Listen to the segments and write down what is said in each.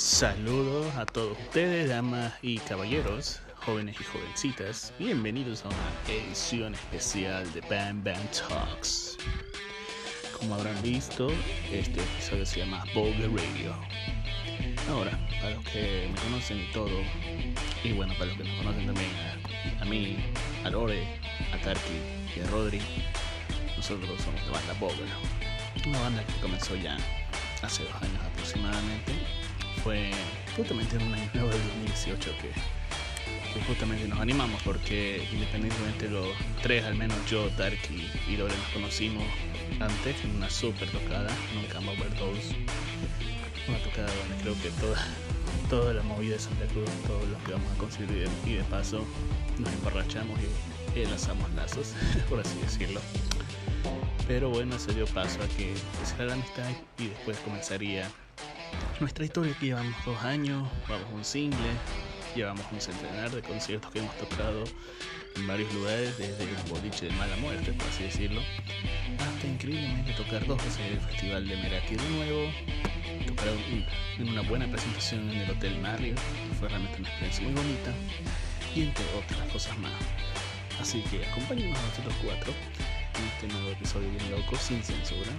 Saludos a todos ustedes, damas y caballeros, jóvenes y jovencitas. Bienvenidos a una edición especial de Bam Bam Talks. Como habrán visto, este episodio se llama Boulder Radio. Ahora, para los que me conocen y todo, y bueno, para los que me conocen también a, a mí, a Lore, a Tarki y a Rodri, nosotros somos de banda Boulder. Una banda que comenzó ya hace dos años aproximadamente. Fue justamente en un año nuevo del 2018 que, justamente nos animamos porque independientemente de los tres, al menos yo, Tarki y Lore nos conocimos antes en una super tocada, nunca ver todos. Una tocada donde creo que toda, toda la movida de Santa Cruz, todos los que vamos a conseguir y de paso nos emborrachamos y, y lanzamos lazos, por así decirlo. Pero bueno, se dio paso a que empezara la amistad y después comenzaría nuestra historia que llevamos dos años, vamos un single, llevamos un centenar de conciertos que hemos tocado en varios lugares, desde el boliche de mala muerte, por así decirlo, hasta increíblemente tocar dos veces en el Festival de Meraki de nuevo, tocar en una buena presentación en el Hotel Marriott, fue realmente una experiencia muy bonita, y entre otras cosas más. Así que acompáñenos a nosotros cuatro en este nuevo episodio bien loco, sin censura.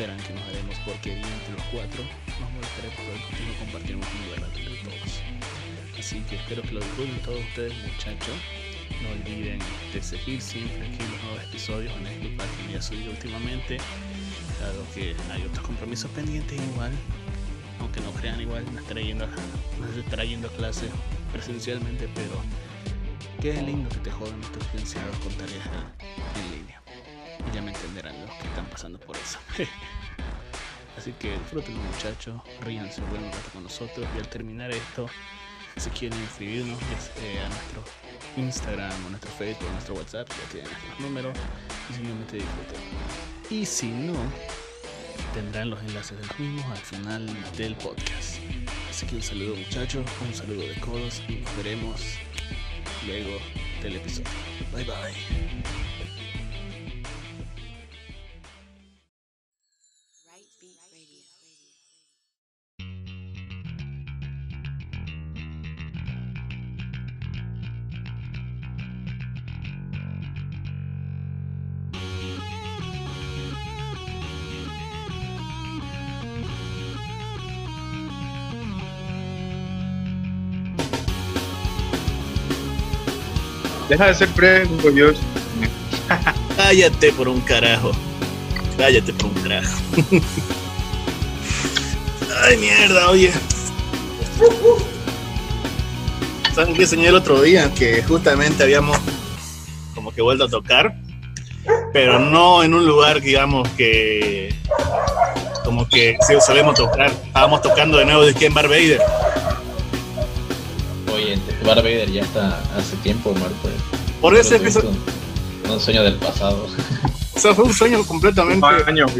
Verán que nos haremos porquería entre los cuatro. Nos molestaremos el continuo compartiremos un lugar entre todos. Así que espero que lo disfruten todos ustedes, muchachos. No olviden de seguir siempre aquí los nuevos episodios. A disculpar que me haya subido últimamente, dado que hay otros compromisos pendientes igual. Aunque no crean igual, no estaré yendo, no estaré yendo a clase presencialmente, pero qué lindo que te jodan estos licenciados con tareas en línea. Y ya me entenderán los que están pasando por eso. Así que disfruten muchachos, ríanse buen rato con nosotros y al terminar esto, si quieren inscribirnos eh, a nuestro Instagram, o nuestro Facebook, o nuestro WhatsApp, ya tienen nuestros números y simplemente disfruten. Y si no, tendrán los enlaces de los mismos al final del podcast. Así que un saludo muchachos, un saludo de codos y nos veremos luego del episodio. Bye bye. Deja de ser Dios. Cállate por un carajo. Cállate por un carajo. Ay, mierda, oye. ¿Saben qué el otro día? Que justamente habíamos como que vuelto a tocar, pero no en un lugar, digamos, que como que sí solemos tocar. Estábamos tocando de nuevo de en Bar Vader. Vader ya está hace tiempo muerto. Por eso es que eso- un, un sueño del pasado. o sea, fue un sueño completamente Años.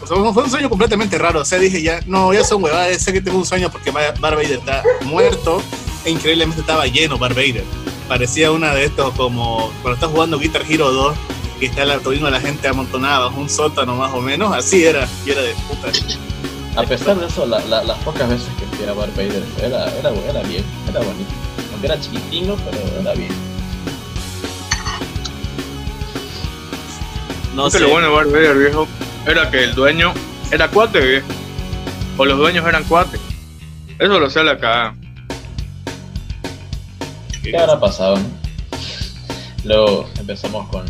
O sea, fue un sueño completamente raro. O sea, dije ya, no, ya son huevadas. Sé que tengo un sueño porque Bar Vader está muerto e increíblemente estaba lleno Vader. Parecía una de estos como cuando estás jugando Guitar Hero 2 que está la todavía la gente amontonada bajo un sótano más o menos. Así era, y era de puta. A pesar de eso, la- la- las pocas veces que fui a Bar Vader era, era, era bien, era bonito. Aunque era chiquitino, pero era bien. No Es que sé. lo bueno de Vader, viejo, era que el dueño era cuate, viejo. O los dueños eran cuates. Eso lo sé la cagada. ¿Qué habrá pasado? no? Luego empezamos con,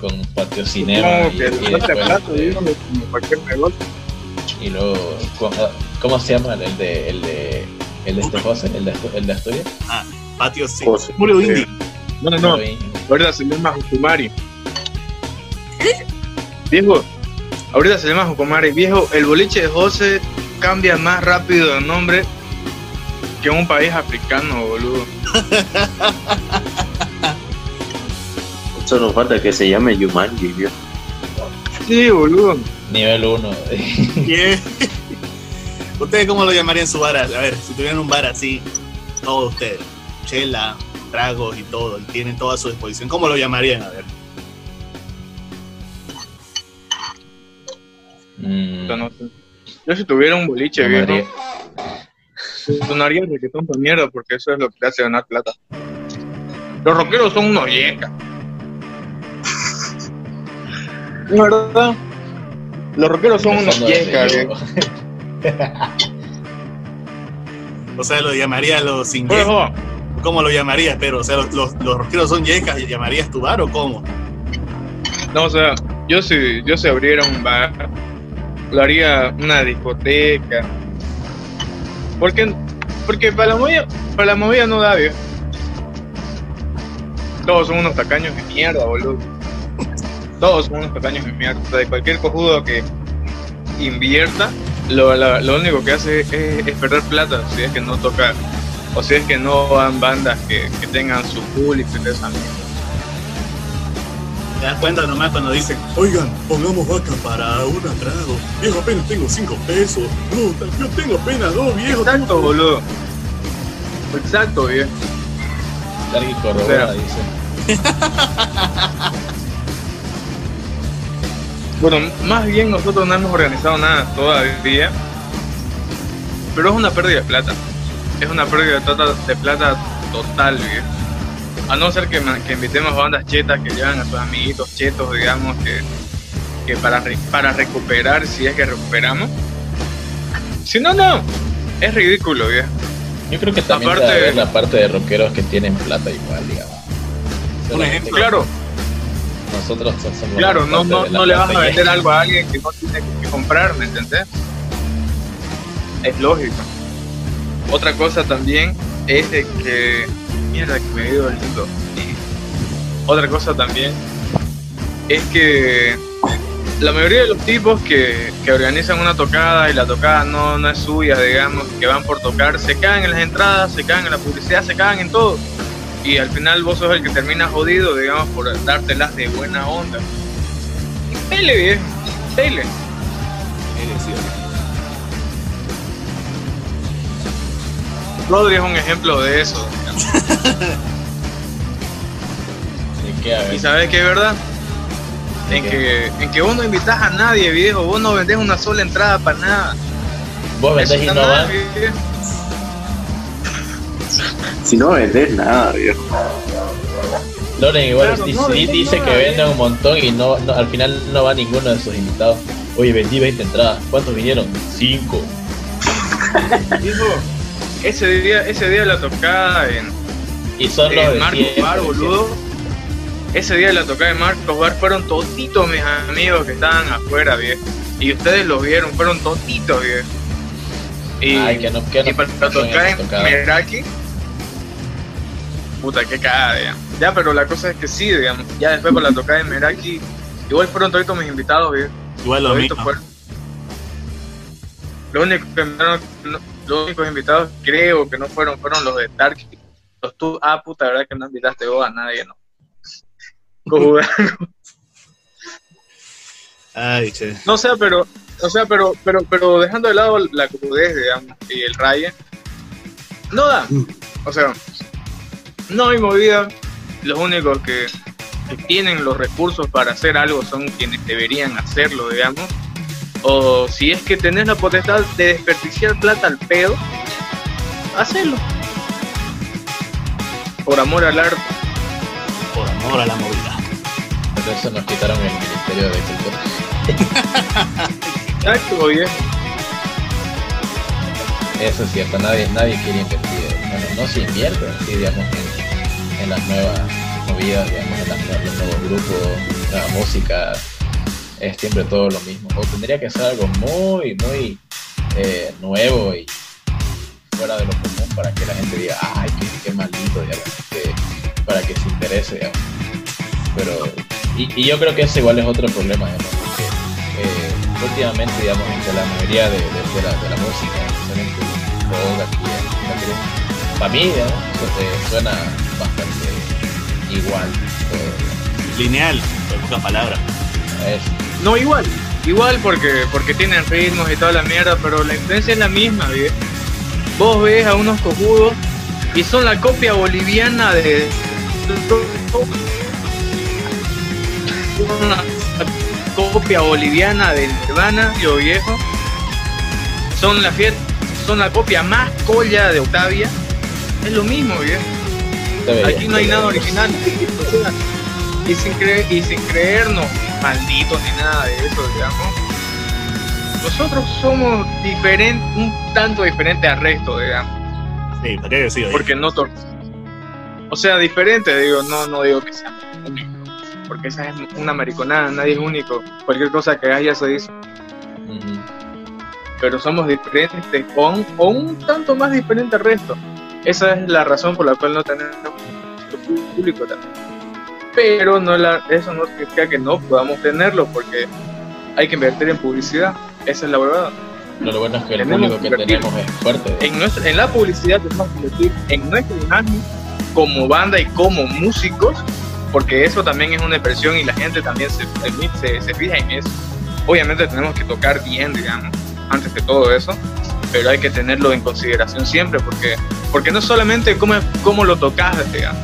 con Patio Cinema y, que y no te después, plato, eh, negocio. y luego ¿cómo, se llama el de el de el de este José, el de, el de Asturias? Patio sí. José. Murió indie. No, no, no. Ahorita se llama Jukumari. Viejo, ahorita se llama Jukumari. Viejo, el boliche de José cambia más rápido de nombre que un país africano, boludo. Solo falta que se llame Yumanji, viejo. Sí, boludo. Nivel 1. Bien. ¿Ustedes cómo lo llamarían su bar? A ver, si tuvieran un bar así, todos ustedes, chela, tragos y todo, y tienen todo a su disposición, ¿cómo lo llamarían? A ver. Mm. Yo si tuviera un boliche, viejo, sonaría el reggaetón por mierda porque eso es lo que te hace ganar plata. Los rockeros son unos yecas. Es verdad. Los rockeros son unos yecas, viejo. O sea, lo llamaría los sin ¿Cómo lo llamarías? Pero, o sea, los, los, los son yecas y llamarías tu bar o cómo? No, o sea, yo si, yo si abriera un bar, lo haría una discoteca. Porque, porque para la movida, para la movida no da, viejo. Todos son unos tacaños de mierda, boludo. Todos son unos tacaños de mierda. O sea, de cualquier cojudo que invierta, lo, la- lo único que hace es, es perder plata si es que no toca, o si es que no van bandas que, que tengan su público y de esa. Te das cuenta nomás cuando dicen, oigan, pongamos vaca para un atrago. Viejo, apenas tengo cinco pesos. No, yo tengo apenas dos, viejo. Exacto, boludo. Exacto, viejo. Corrobora, Pero- dice. Bueno, más bien nosotros no hemos organizado nada todavía, pero es una pérdida de plata. Es una pérdida de plata, de plata total, viejo. A no ser que, que invitemos bandas chetas que llevan a sus amiguitos chetos, digamos, que, que para, para recuperar, si es que recuperamos. Si no, no. Es ridículo, viejo. Yo creo que también Aparte- debe haber la parte de rockeros que tienen plata igual, digamos. Un Solamente ejemplo. que Claro, Nosotros somos claro, la no, no, no le vas a vender algo a alguien que no tiene que comprar, ¿me entendés? Es lógico. Otra cosa también es de que. Mierda, que me dio el lindo. Otra cosa también es que la mayoría de los tipos que, que organizan una tocada y la tocada no, no es suya, digamos, que van por tocar, se cagan en las entradas, se cagan en la publicidad, se cagan en todo. Y al final vos sos el que termina jodido, digamos, por dártelas de buena onda. Pele, viejo, pele. Rodri es un ejemplo de eso. ¿De qué? A ver. ¿Y sabes qué es verdad? En que, en que vos no invitas a nadie, viejo. Vos no vendés una sola entrada para nada. Vos vendés y no. Si no vendes nada, viejo. Loren igual Claro, dice, no vendés dice nada, que vende un montón y no, no- al final no va ninguno de sus invitados. Oye, vendí 20 entradas. ¿Cuántos vinieron? 5. Viejo, ese día, ese día de la tocada en, Y son los en Marcos Bar, boludo. Ese día de la tocada de Marcos Bar fueron toditos mis amigos que estaban afuera, viejo. Y ustedes los vieron, fueron toditos, viejo. Y, Ay, que no, que no y para tocar en. Meraki, puta, qué cagada, digamos. Ya, pero la cosa es que sí, digamos. Ya después para la tocada de Meraki, igual fueron toditos mis invitados. Igual lo mismo. fueron. Los únicos, que no- los únicos invitados creo que no fueron, fueron los de Dark. Los tú, ah, puta, verdad que no invitaste vos a nadie, ¿no? Ay, che. No sé, pero, o sea, pero, pero, pero dejando de lado la crudez, digamos, y el raye, no da. O sea, no hay movida. Los únicos que, que tienen los recursos para hacer algo son quienes deberían hacerlo, digamos. O si es que tenés la potestad de desperdiciar plata al pedo, hacelo. Por amor al arte. Por amor a la movida. Por eso nos quitaron el Ministerio de Cultura. Exacto, viejo. Eso es cierto, nadie, nadie quiere invertir. Bueno, no se invierte digamos, en, en las nuevas movidas, digamos, en las los nuevos grupos, nueva música. Es siempre todo lo mismo. O tendría que ser algo muy, muy eh, nuevo y fuera de lo común para que la gente diga, ay, qué, qué maldito, que- para que se interese, digamos. Pero, y, yo creo que ese igual es otro problema, digamos, porque eh, últimamente, digamos, entre la mayoría de, de- la, de la música, especialmente rock aquí en la para mí, su- eh, suena bastante igual. todo. Lineal, en pocas palabras. Es, No, igual. Igual porque, porque tienen ritmos y toda la mierda, pero la influencia es la misma, ¿bien? Vos ves a unos cojudos y son la copia boliviana de... Una copia boliviana del Nirvana, yo viejo. son la fiesta, son la copia más colla de Octavia. Es lo mismo, viejo. Aquí no hay nada original. O sea, y sin, creer, y sin creernos malditos ni nada de eso, digamos. Nosotros somos diferentes, un tanto diferente al resto, digamos. Sí, podría decir. Porque no O sea, diferente, digo, no, no digo que sea único. Porque esa es una mariconada, nadie es único. Cualquier cosa que haya se dice. Pero somos diferentes o un, o un tanto más diferente al resto. Esa es la razón por la cual no tenemos público también. Pero no la, eso no significa que no podamos tenerlo porque hay que invertir en publicidad. Esa es la verdad. Pero lo bueno es que el Tenemos público que tenemos es fuerte. en, nuestra, en la publicidad tenemos que invertir en nuestra imagen como banda y como músicos, porque eso también es una expresión y la gente también se, se, se fija en eso. Obviamente tenemos que tocar bien, digamos, antes de todo eso, pero hay que tenerlo en consideración siempre, porque, porque no solamente cómo, cómo lo tocas, digamos.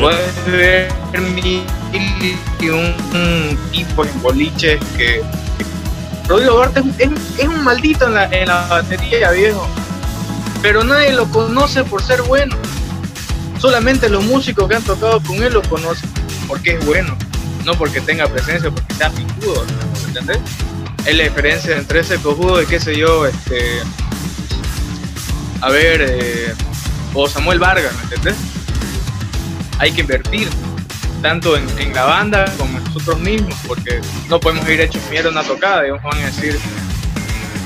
Puedes ver mil y un, un tipo en boliches que. Rodrigo Duarte es, un- es- es un maldito en la, en la batería, viejo. Pero nadie lo conoce por ser bueno. Solamente los músicos que han tocado con él lo conocen porque es bueno. No porque tenga presencia, porque sea picudo. ¿me ¿Entendés? Es la diferencia entre ese cojudo y qué sé yo, este. A ver, eh, o Samuel Vargas, ¿me entendés? hay que invertir tanto en, en la banda como en nosotros mismos, porque no podemos ir hechos mierda una tocada y nos van a decir,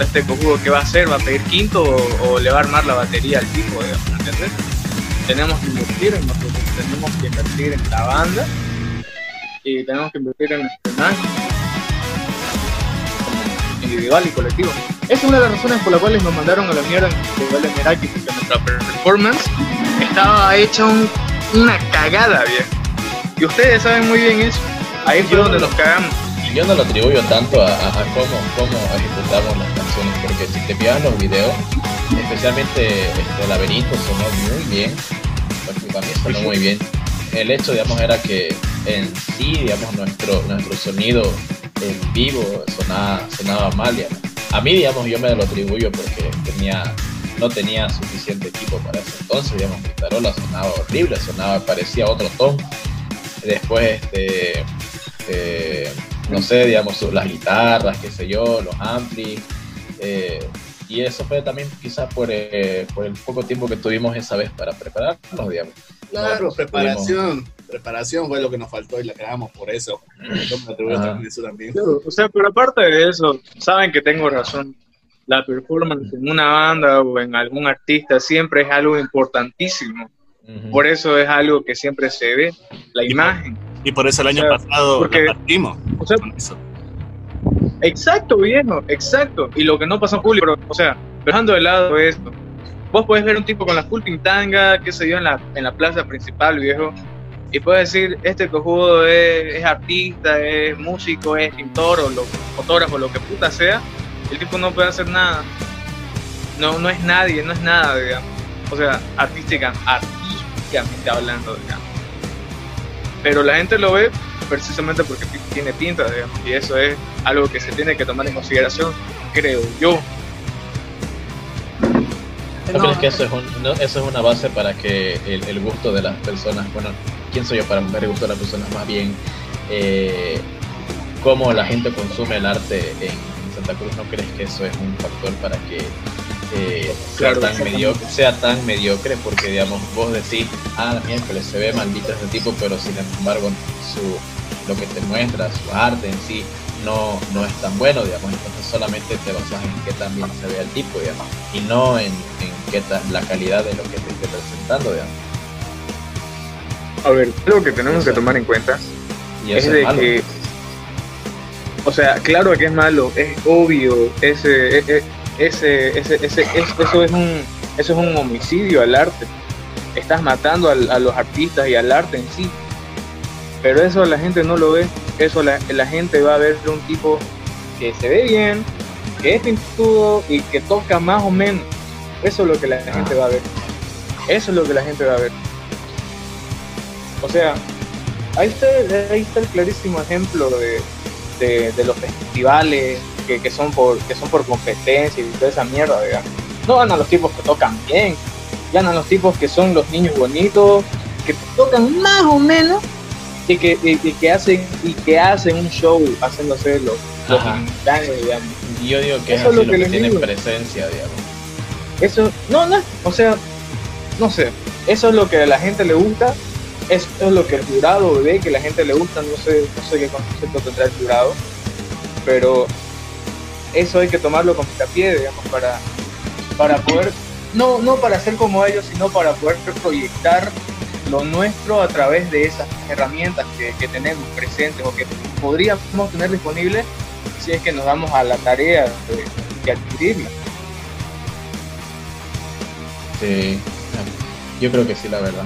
este cojudo que va a hacer, va a pedir quinto o, o le va a armar la batería al tipo, digamos, ¿entiendes? Tenemos que invertir en nosotros, tenemos que invertir en la banda y tenemos que invertir en imagen como individual y colectivo. Esa es una de las razones por las cuales nos mandaron a la mierda en el Festival de Meraki, porque nuestra performance estaba hecha un- una cagada, bien. Y ustedes saben muy bien eso. Ahí fue donde no- nos cagamos. Y yo no lo atribuyo tanto a, a- a cómo, cómo ejecutamos las canciones, porque si te fijas los videos, especialmente este laberinto sonó muy bien, porque para mí sonó muy bien. El hecho, digamos, era que en sí, digamos, nuestro, nuestro sonido en vivo sonaba, sonaba mal, digamos. A mí, digamos, yo me lo atribuyo porque tenía, no tenía suficiente equipo para eso. Entonces, digamos, mi tarola sonaba horrible, sonaba, parecía otro tono. Después, este, eh, no sé, digamos, las guitarras, qué sé yo, los amplis. eh, y eso fue también quizás por, eh, por el poco tiempo que tuvimos esa vez para prepararnos, digamos. Claro, Nosotros preparación. Preparación fue lo que nos faltó y la cagamos por eso. Yo me atribuyo Ajá. también eso también. O sea, pero aparte de eso, saben que tengo razón. La performance en una banda o en algún artista siempre es algo importantísimo. Por eso es algo que siempre se ve, la imagen. Y por eso el año O sea, pasado porque- la partimos O sea, con eso. Exacto, viejo, exacto. Y lo que no pasa en público, pero, o sea, dejando de lado esto, vos podés ver un tipo con la full pintanga, qué sé yo, en la, en la plaza principal, viejo, y puedes decir, este cojudo es, es artista, es músico, es pintor, o lo, fotógrafo, lo que puta sea, el tipo no puede hacer nada. No, no es nadie, no es nada, digamos. O sea, artística, artísticamente hablando, digamos. Pero la gente lo ve precisamente porque tiene pinta, digamos, y eso es algo que se tiene que tomar en consideración, creo yo. ¿No crees que eso es, un- no, eso es una base para que el, el gusto de las personas, bueno, ¿quién soy yo para ver el gusto de las personas? Más bien, eh, cómo la gente consume el arte en Santa Cruz, ¿no crees que eso es un factor para que eh, sea, tan mediocre, sea tan mediocre? Porque, digamos, vos decís, ah, miércoles se ve maldito ese tipo, pero sin embargo, su, lo que te muestra, su arte en sí, no, no es tan bueno, digamos, entonces solamente te basas en qué tan bien se ve el tipo, digamos, y no en, en qué tan, la calidad de lo que te esté presentando, digamos. A ver, algo que tenemos que tomar en cuenta es de malo. que, o sea, claro que es malo, es obvio, ese, ese, ese, ese, ese- es- eso es un, eso es un homicidio al arte. Estás matando a los artistas y al arte en sí. Pero eso la gente no lo ve. Eso la, la gente va a ver un tipo que se ve bien, que es pintudo y que toca más o menos. Eso es lo que la gente va a ver. Eso es lo que la gente va a ver. O sea, ahí está, ahí está el clarísimo ejemplo de, de- de los festivales que, que son por, que son por competencia y toda esa mierda, digamos. No ganan los tipos que tocan bien, ganan los tipos que son los niños bonitos, que tocan más o menos y que, y, y que hacen y que hacen un show haciéndose los, los inmortales, digamos. Y yo digo que es Eso es así lo lo que que, tienen digo. presencia, digamos. Eso, no, no, o sea, no sé, eso es lo que a la gente le gusta, eso es lo que el jurado ve que la gente le gusta, no sé, no sé qué concepto tendrá el jurado, pero eso hay que tomarlo con pie, digamos, para, para poder, no, no para ser como ellos, sino para poder proyectar lo nuestro a través de esas herramientas que, que tenemos presentes o que podríamos tener disponibles si es que nos damos a la tarea de, de adquirirlas. Sí. Yo creo que sí, la verdad.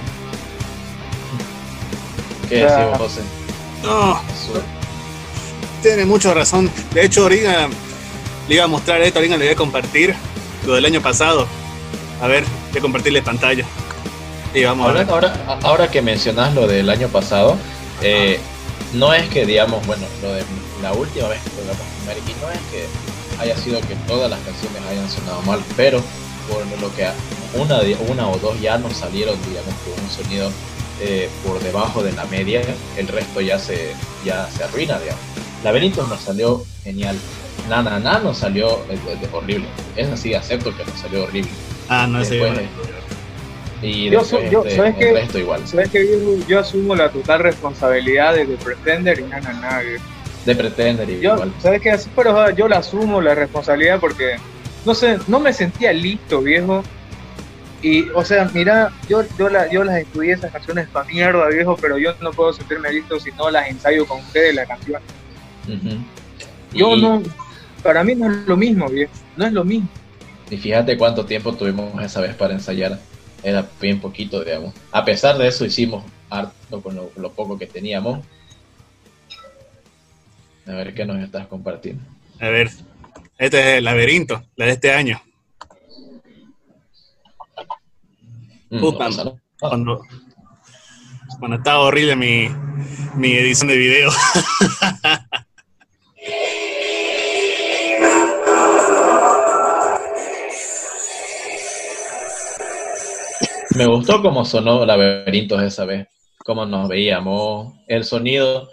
¿Qué José? No, tiene mucha razón. De hecho, ahorita le iba a mostrar esto, ahorita le voy a compartir lo del año pasado. A ver, voy a compartirle pantalla. Y vamos a ver. Ahora, ahora, ahora que mencionas lo del año pasado, eh, no es que, digamos, bueno, lo de la última vez que tocamos Merky, no es que haya sido que todas las canciones hayan sonado mal, pero por lo que una, una o dos ya nos salieron, digamos, con un sonido eh, por debajo de la media, el resto ya se, ya se arruina, digamos. Laberintos nos salió genial. Na Na Na nos salió eh, eh, horrible. Es así, acepto que nos salió horrible. Ah, no sé. Después, Y Yo después, yo- este, ¿sabes el qué? resto igual. ¿Sabes qué? Yo, yo asumo la total responsabilidad de, de Pretender y nada, nada. viejo. De Pretender Yo, igual. ¿sabes qué? Así, pero ah, yo la asumo la responsabilidad porque, no sé, no me sentía listo, viejo. Y, o sea, mira, yo, yo, la, yo las estudié esas canciones pa' mierda, viejo, pero yo no puedo sentirme listo si no las ensayo con ustedes, la canción. Yo y, no, para mí no es lo mismo, viejo, no es lo mismo. y fíjate cuánto tiempo tuvimos esa vez para ensayar. Era bien poquito, digamos. A pesar de eso, hicimos harto con lo, lo poco que teníamos. A ver qué nos estás compartiendo. A ver, este es el laberinto, la de este año. Mm, Puta, no pasa nada. Cuando, cuando estaba horrible mi, mi edición de video. Me gustó cómo sonó Laberintos esa vez, cómo nos veíamos, el sonido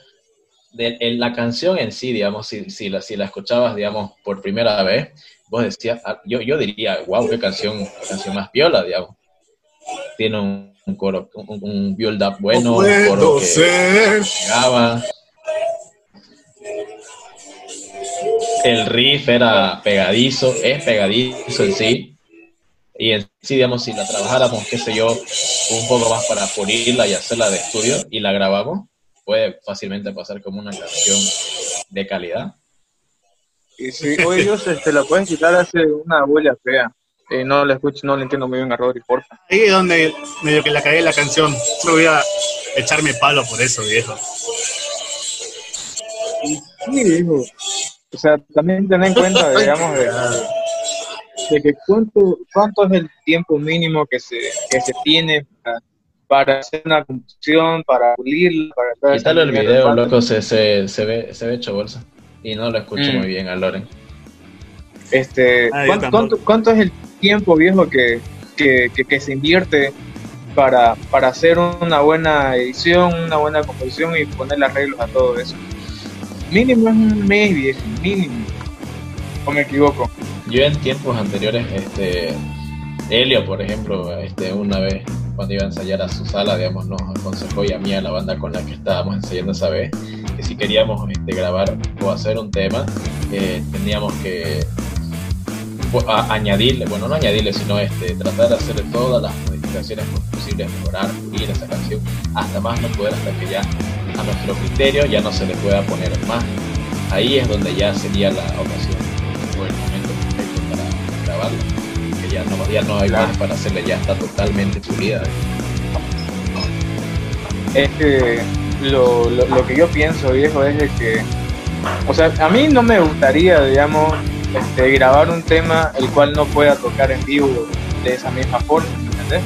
de en la canción en sí, digamos, si, si, la, si la escuchabas, digamos, por primera vez, vos decías, ah, yo, yo diría, wow, qué canción, canción más piola, digamos. Tiene un, un coro, un, un build up bueno, un coro que ser. pegaba. El riff era pegadizo, es pegadizo en sí. Y en sí, digamos, si la trabajáramos, qué sé yo, un poco más para pulirla y hacerla de estudio y la grabamos, puede fácilmente pasar como una canción de calidad. Y si hoy ellos te la pueden quitar hace una huella fea. Eh, no la escucho, no le entiendo muy bien a Rodri, porfa. Ahí es donde medio que la cagué la canción. Solo voy a echarme palo por eso, viejo. Sí, digo. O sea, también ten en cuenta, digamos, de, de que cuánto, cuánto es el tiempo mínimo que se, que se tiene para, para hacer una composición, para pulirla, para Quítalo el video, ¿Cuánto- loco, se, se, se ve, se ve hecho bolsa. Y no lo escucho Mm. muy bien a Loren. Este, Ah, ¿cuánto, cuánto, cuánto es el tiempo viejo que, que, que, que se invierte para, para hacer una buena edición, una buena composición y ponerle arreglos a todo eso? Mínimo es un mes, viejo, mínimo. ¿O me equivoco? Yo en tiempos anteriores, este, Helio, por ejemplo, este, una vez cuando iba a ensayar a su sala, digamos, nos aconsejó y a mí, a la banda con la que estábamos ensayando esa vez, que si queríamos este, grabar o hacer un tema, eh, teníamos que a- añadirle, bueno, no añadirle, sino este, tratar de hacerle todas las modificaciones posibles, mejorar, pulir esa canción, hasta más no poder, hasta que ya a nuestro criterio ya no se le pueda poner más. Ahí es donde ya sería la ocasión o el momento perfecto para grabarla. Que ya no, ya no hay Claro. más para hacerle, ya está totalmente pulida. Es que lo, lo, lo que yo pienso, viejo, es de que, o sea, a mí no me gustaría, digamos, este, grabar un tema el cual no pueda tocar en vivo de esa misma forma, ¿entendés?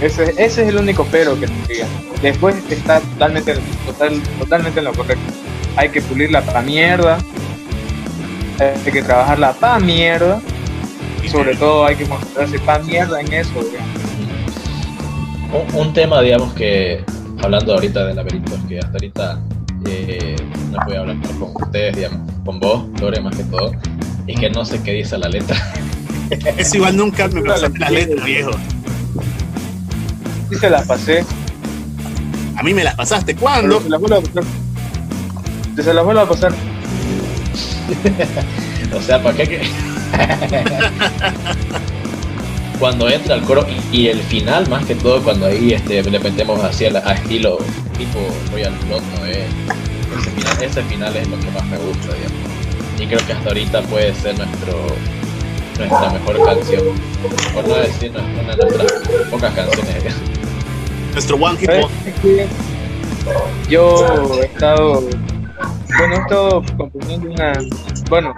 Ese, ese es el único pero que tendría. Después está totalmente, total, totalmente en lo correcto. Hay que pulirla para mierda. Hay que trabajarla para mierda. Y sobre todo hay que mostrarse para mierda en eso. Un, un tema, digamos, que hablando ahorita de laberintos, que hasta ahorita eh, no voy a hablar con ustedes, digamos, con vos, Lore, más que todo, y que no sé qué dice la letra. Eso igual nunca me pasaste las letras, viejo. Sí se las pasé. A mí me las pasaste. pero ¿Cuándo? Se las vuelvo a pasar. Se las vuelvo a pasar. O sea, ¿para qué? cuando entra el coro y, y el final, más que todo, cuando ahí este, le metemos así a, la- a estilo tipo Royal Blood, ¿no? Eh, ese, final, ese final es lo que más me gusta, digamos. Y creo que hasta ahorita puede ser nuestro nuestra mejor canción. Por no decir nuestra- una de nuestras pocas canciones. Nuestro One Hit. Yo he estado, bueno, he estado componiendo una, bueno,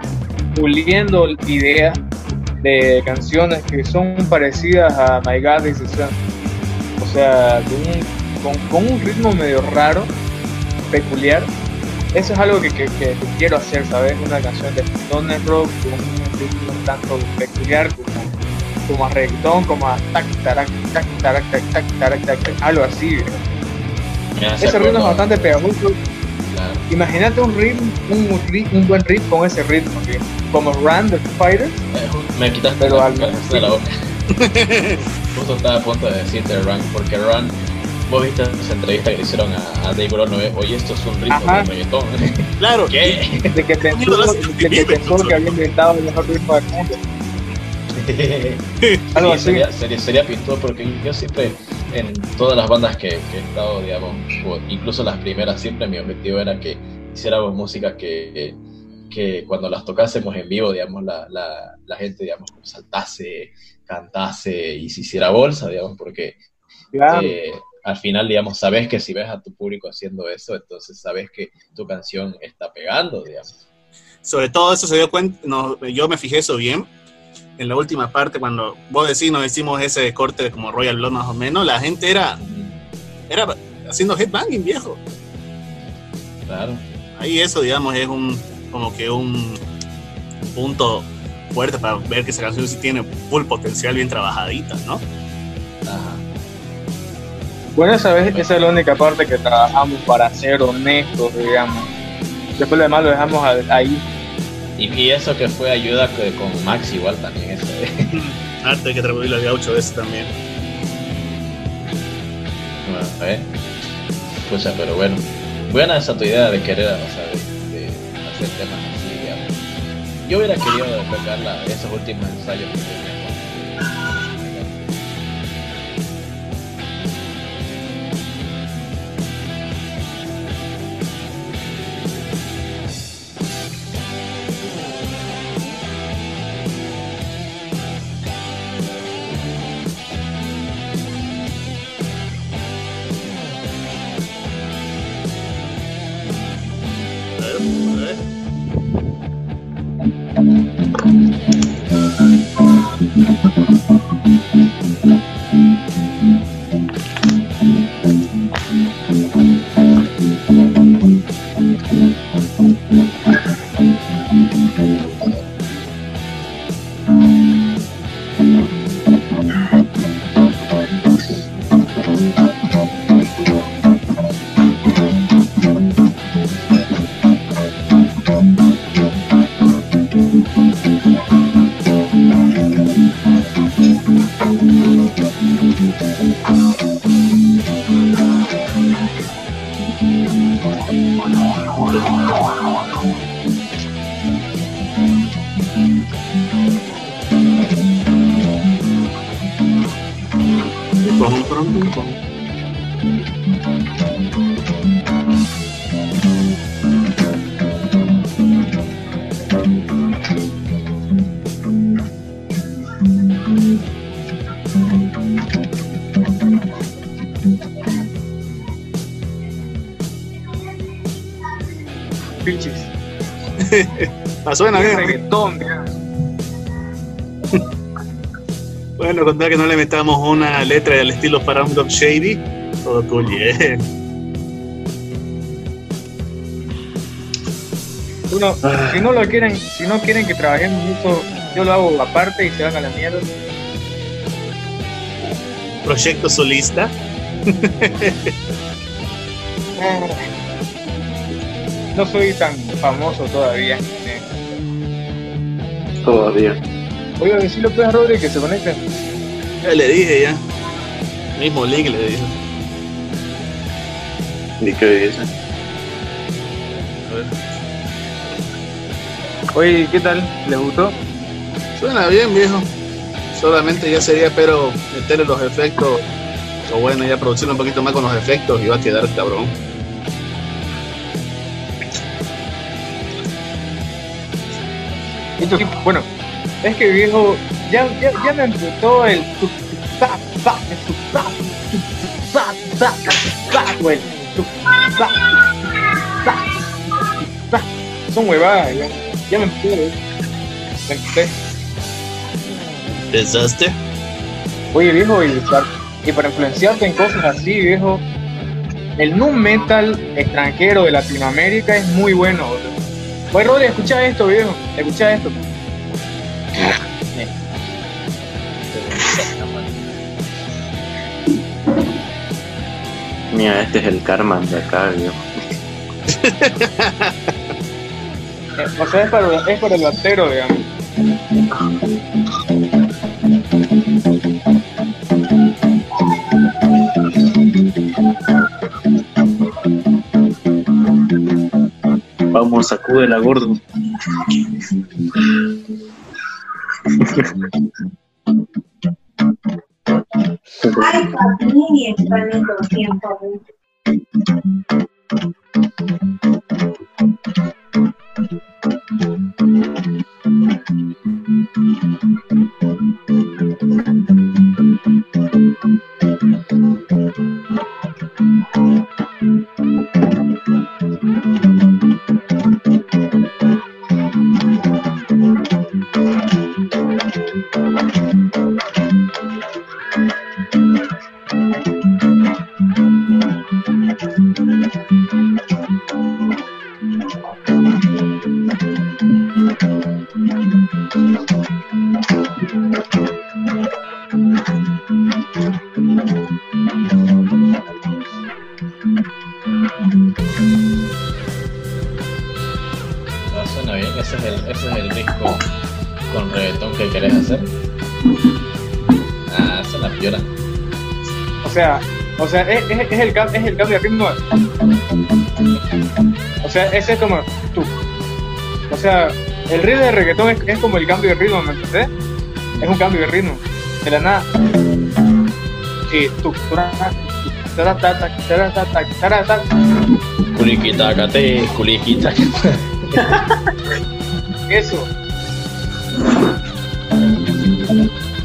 puliendo ideas de canciones que son parecidas a My God Is the Sun. O sea, con un, con, un ritmo medio raro, peculiar. Eso es algo que, que- que- quiero hacer, ¿sabes? Una canción de stoner rock con un ritmo un tanto peculiar como, como a reggaetón, como a tac, tarac, tac, tarac, tac, tac, tarac, tac, tac, algo así. Ese ritmo es bastante pegajoso. Claro. Imagínate un ritmo, un, un buen ritmo con ese ritmo, que- como Run the Fighters. Eh, Me quitaste Pero la al menos cabeza de la boca. Justo estaba a punto de decirte Run, porque Run, vos viste esa entrevista que le hicieron a, a Dave Grohl, ¿no? oye, esto es un ritmo Ajá. de reggaetón. Claro. ¿Qué? De que pensó, de que, pensó que había inventado el mejor ritmo del mundo. Algo así. Sería, sería, sería pintor porque yo siempre, en todas las bandas que, que he estado, digamos, incluso las primeras, siempre mi objetivo era que hiciéramos música que, que cuando las tocásemos en vivo, digamos, la, la, la gente, digamos, saltase, cantase y se hiciera bolsa, digamos, porque Claro. eh, al final, digamos, sabes que si ves a tu público haciendo eso, entonces sabes que tu canción está pegando, digamos. Sobre todo eso se dio cuenta, no, yo me fijé eso bien. En la última parte, cuando vos decís, nos hicimos ese corte como Royal Blood más o menos, la gente era, era haciendo headbanging, viejo. Claro. Ahí eso, digamos, es un como que un punto fuerte para ver que esa canción sí tiene full potencial bien trabajadita, ¿no? Ajá. Bueno, esa, vez, esa es la única parte que trabajamos para ser honestos, digamos. Después lo demás lo dejamos a- ahí. Y, y eso que fue ayuda que- con Max igual también, eso de- Arte que atribuirle al gaucho ese también. Bueno, ¿eh? Pucha, pero bueno. Buena esa tu idea de querer, o sea, hacer temas así. Yo hubiera querido la- esos últimos ensayos que tenía Ah, suena bien. reggaetón, digamos. Bueno, contar que no le metamos una letra del estilo Param Dog Shady, todo cool, yeah. Uno, si no lo quieren, si no quieren que trabajemos mucho, yo lo hago aparte y se van a la mierda. Proyecto solista. Eh, No soy tan famoso todavía. Todavía. Oiga, decirle pues a Rodri que se conecte. Ya le dije ya. Mismo link le dije. ¿Y qué dice? A ver. Oye, ¿qué tal? ¿Les gustó? Suena bien, viejo. Solamente ya sería, pero meterle los efectos. O bueno, ya producir un poquito más con los efectos y va a quedar cabrón. Esto bueno, es que viejo, ya, ya, ya me empezó el. Son huevadas, ya, ya me empecé. Me empecé. ¿Pensaste? Oye viejo, y y para influenciarte en cosas así, viejo, el nu metal extranjero de Latinoamérica es muy bueno. boludo. Oye, Rodri, escucha esto, viejo, escucha esto. Mira, este es el karma de acá, viejo. O sea, es para, es para el batero, digamos. Vamos, sacude la gordo. Sea, es, es- es el, es el cambio de ritmo. O sea, ese es como tú. O sea, el ritmo de reggaetón es, es como el cambio de ritmo, ¿me entendés? Es un cambio de ritmo. De la nada. Sí, tú. Culiquita, cate, culiquita. Eso.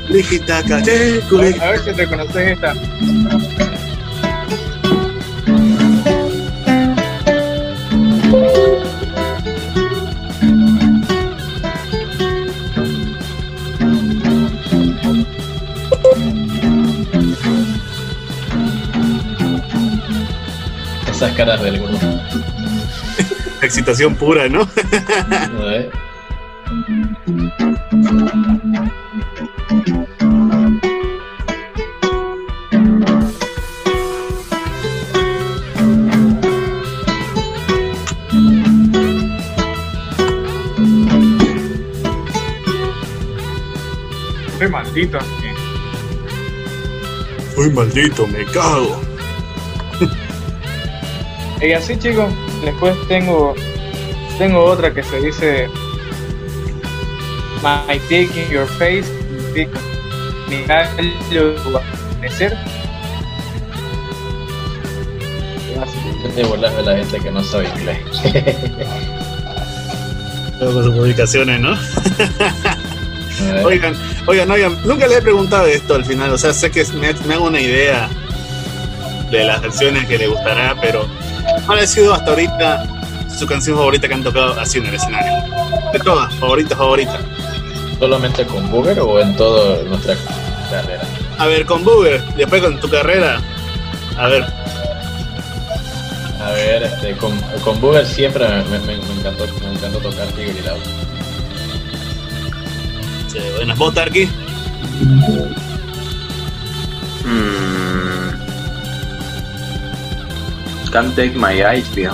Lijitaca, che, A ver, culi- a ver si reconoces esta. Excitación pura, ¿no? Soy maldito. Uy, maldito, me cago. Y así chicos, después tengo tengo otra que se dice My dick in your face, dick, mi gallo amanecer. ¿Qué te burlas de la gente que no sabe inglés? Todo con sus publicaciones, ¿no? Oigan, oigan, oigan, nunca les he preguntado esto al final, o sea, sé que me, me hago una idea de las canciones que le gustará, pero ¿cuál ha sido hasta ahorita su canción favorita que han tocado así en el escenario? De todas, favorita, favorita. ¿Solamente con Booger o en todo nuestra dale. A ver, con Booger, después con tu carrera. A ver, A ver, este, con, con Booger siempre me, me- me encantó, me encantó tocar Figure It Out. sí, buenas vos, Tarky. Mm. Can't take my eyes, tío.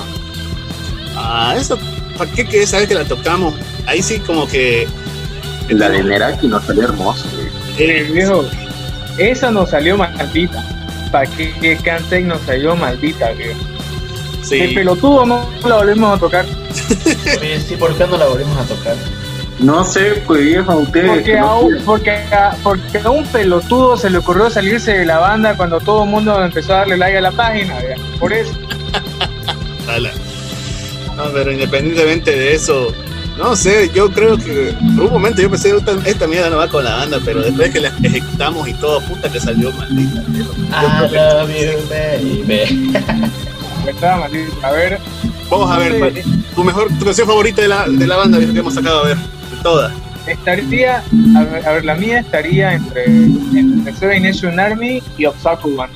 Ah, eso, ¿para qué que esa vez que la tocamos? Ahí sí como que... La de Neraki no salió hermoso, tío. Eh, viejo, esa nos salió maldita. ¿Para qué que Cantec nos salió maldita, viejo? Sí, De pelotudo no la volvemos a tocar. Oye, sí, ¿por qué no la volvimos a tocar? No sé, pues viejo, a ustedes. Porque no a, un, porque, a, porque a un pelotudo se le ocurrió salirse de la banda cuando todo el mundo empezó a darle like a la página. Por eso. No, pero independientemente de eso, no sé, yo creo que por un momento yo pensé, esta, esta mierda no va con la banda, pero después que la ejecutamos y todo, puta que salió maldita. Yo I creo que- love you, baby. Estaba maldita. A ver. Vamos a ver, tu mejor, tu canción favorita de la, de la banda que hemos sacado a ver, de todas. Estaría, a ver, a ver, la mía estaría entre, entre Seven Nation Army y Obstacle One.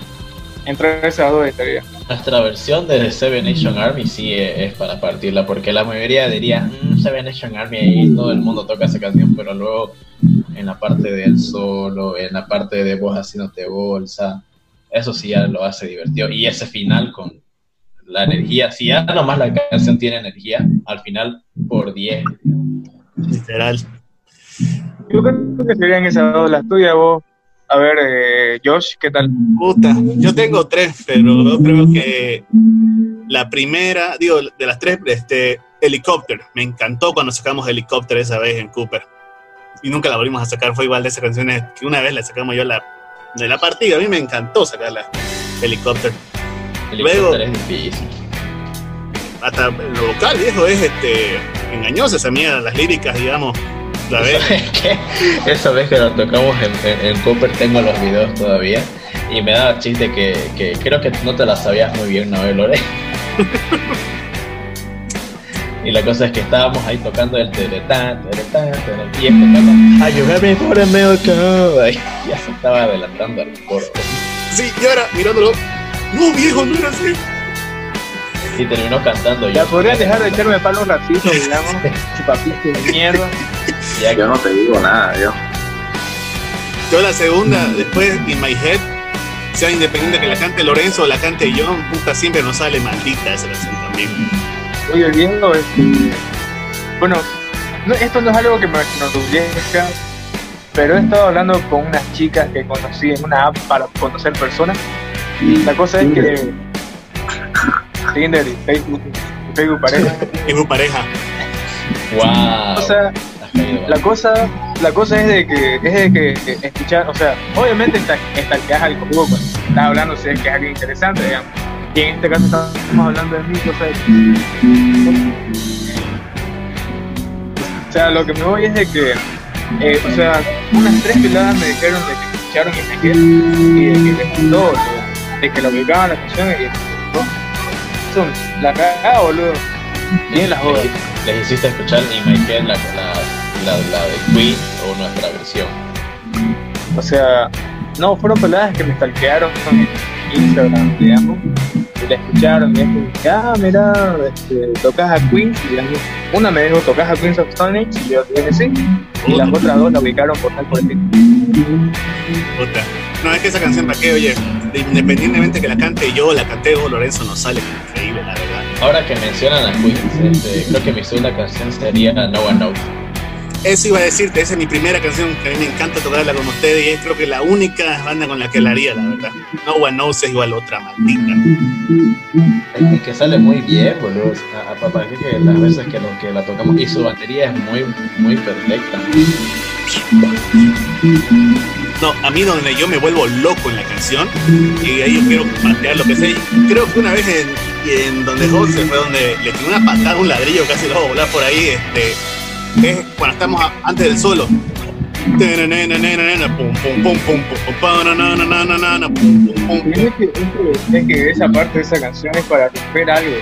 Entre esas dos estaría. Nuestra versión de Seven Nation Army sí e- es para partirla, porque la mayoría diría, "Mm, Seven Nation Army, ahí todo el mundo toca esa canción, pero luego en la parte del solo, en la parte de voz haciéndote bolsa, eso sí ya lo hace divertido. Y ese final con la energía, si ya nomás la canción tiene energía, al final por 10. Literal. Yo creo que serían esas dos las tuyas, vos. A ver, eh, Josh, ¿qué tal? Puta, yo tengo tres, pero yo creo que la primera, digo, de las tres, este, Helicopter. Me encantó cuando sacamos Helicopter esa vez en Cooper. Y nunca la volvimos a sacar, fue igual de esas canciones que una vez la sacamos yo la, de la partida. A mí me encantó sacarla, Helicopter. El Luego- helicóptero es difícil. Hasta lo vocal, viejo, es este, engañosa esa mierda, las líricas, digamos. La vez. Esa vez que lo tocamos en, en, en Cooper tengo los videos todavía y me daba chiste que, que creo que no te la sabías muy bien, ¿no, Lore? y la cosa es que estábamos ahí tocando el teletán, teletán, teletán, y empezando Are you ready for miracle? Ay, ya se estaba adelantando al coro. Sí, y ahora, mirándolo. No, viejo, no era así. Y terminó cantando Ya yo. podrías dejar de echarme palos racistas, digamos. Chupapito de mierda. Ya Yo no te digo nada, yo. Yo la segunda, después, In My Head, sea independiente que la cante Lorenzo o la cante John, puta, siempre nos sale maldita esa canción también. Oye, viejo, este, bueno, no- esto no es algo que me enorgullezca, pero he estado hablando con unas chicas que conocí en una app para conocer personas. Y la cosa es que Tinder y Facebook, y Facebook pareja. Es mi pareja. Wow. O sea, la cosa, la cosa es de que, es de que escuchar, o sea, obviamente está, estalqueas al cuando estás hablando si es que es algo interesante, digamos. Y en este caso estamos hablando de mí, o sea, o sea, lo que me voy es de que, eh, o sea, unas tres piladas me dijeron de que escucharon y me quedé, y de que les gustó, de, de que lo ubicaban la canción y les gustó. Son la cagada, boludo. Bien las jodas. Les hiciste escuchar y me quedé la, la, la, la de Queen o nuestra versión. O sea, no, fueron peladas que me stalkearon en Instagram, digamos. Y la escucharon y es que, ah, mira, este, tocas a Queen. Y una me dijo, tocas a Queens of Stone Age. Y yo dije sí. Y las otras dos la ubicaron por tal por el Puta. No, es que esa canción, ¿para qué? Oye, de- independientemente que la cante yo o la cante vos, Lorenzo, nos sale increíble, la verdad. Ahora que mencionan a Queen, este, creo que mi segunda canción sería No One Knows. Eso iba a decirte, esa es mi primera canción que a mí me encanta tocarla con ustedes y es creo que la única banda con la que la haría, la verdad. No One Knows es igual otra, maldita. Es que sale muy bien, boludo. A, a papá, que las veces que, lo, que la tocamos y su batería es muy, muy perfecta. No, a mí donde yo me vuelvo loco en la canción y ahí yo quiero patear lo que sé. Creo que una vez en, donde José fue donde le tiré una patada un ladrillo, casi lo volar por ahí, este, es cuando estamos antes del solo. Es que, es, que, es que esa parte de esa canción es para romper algo,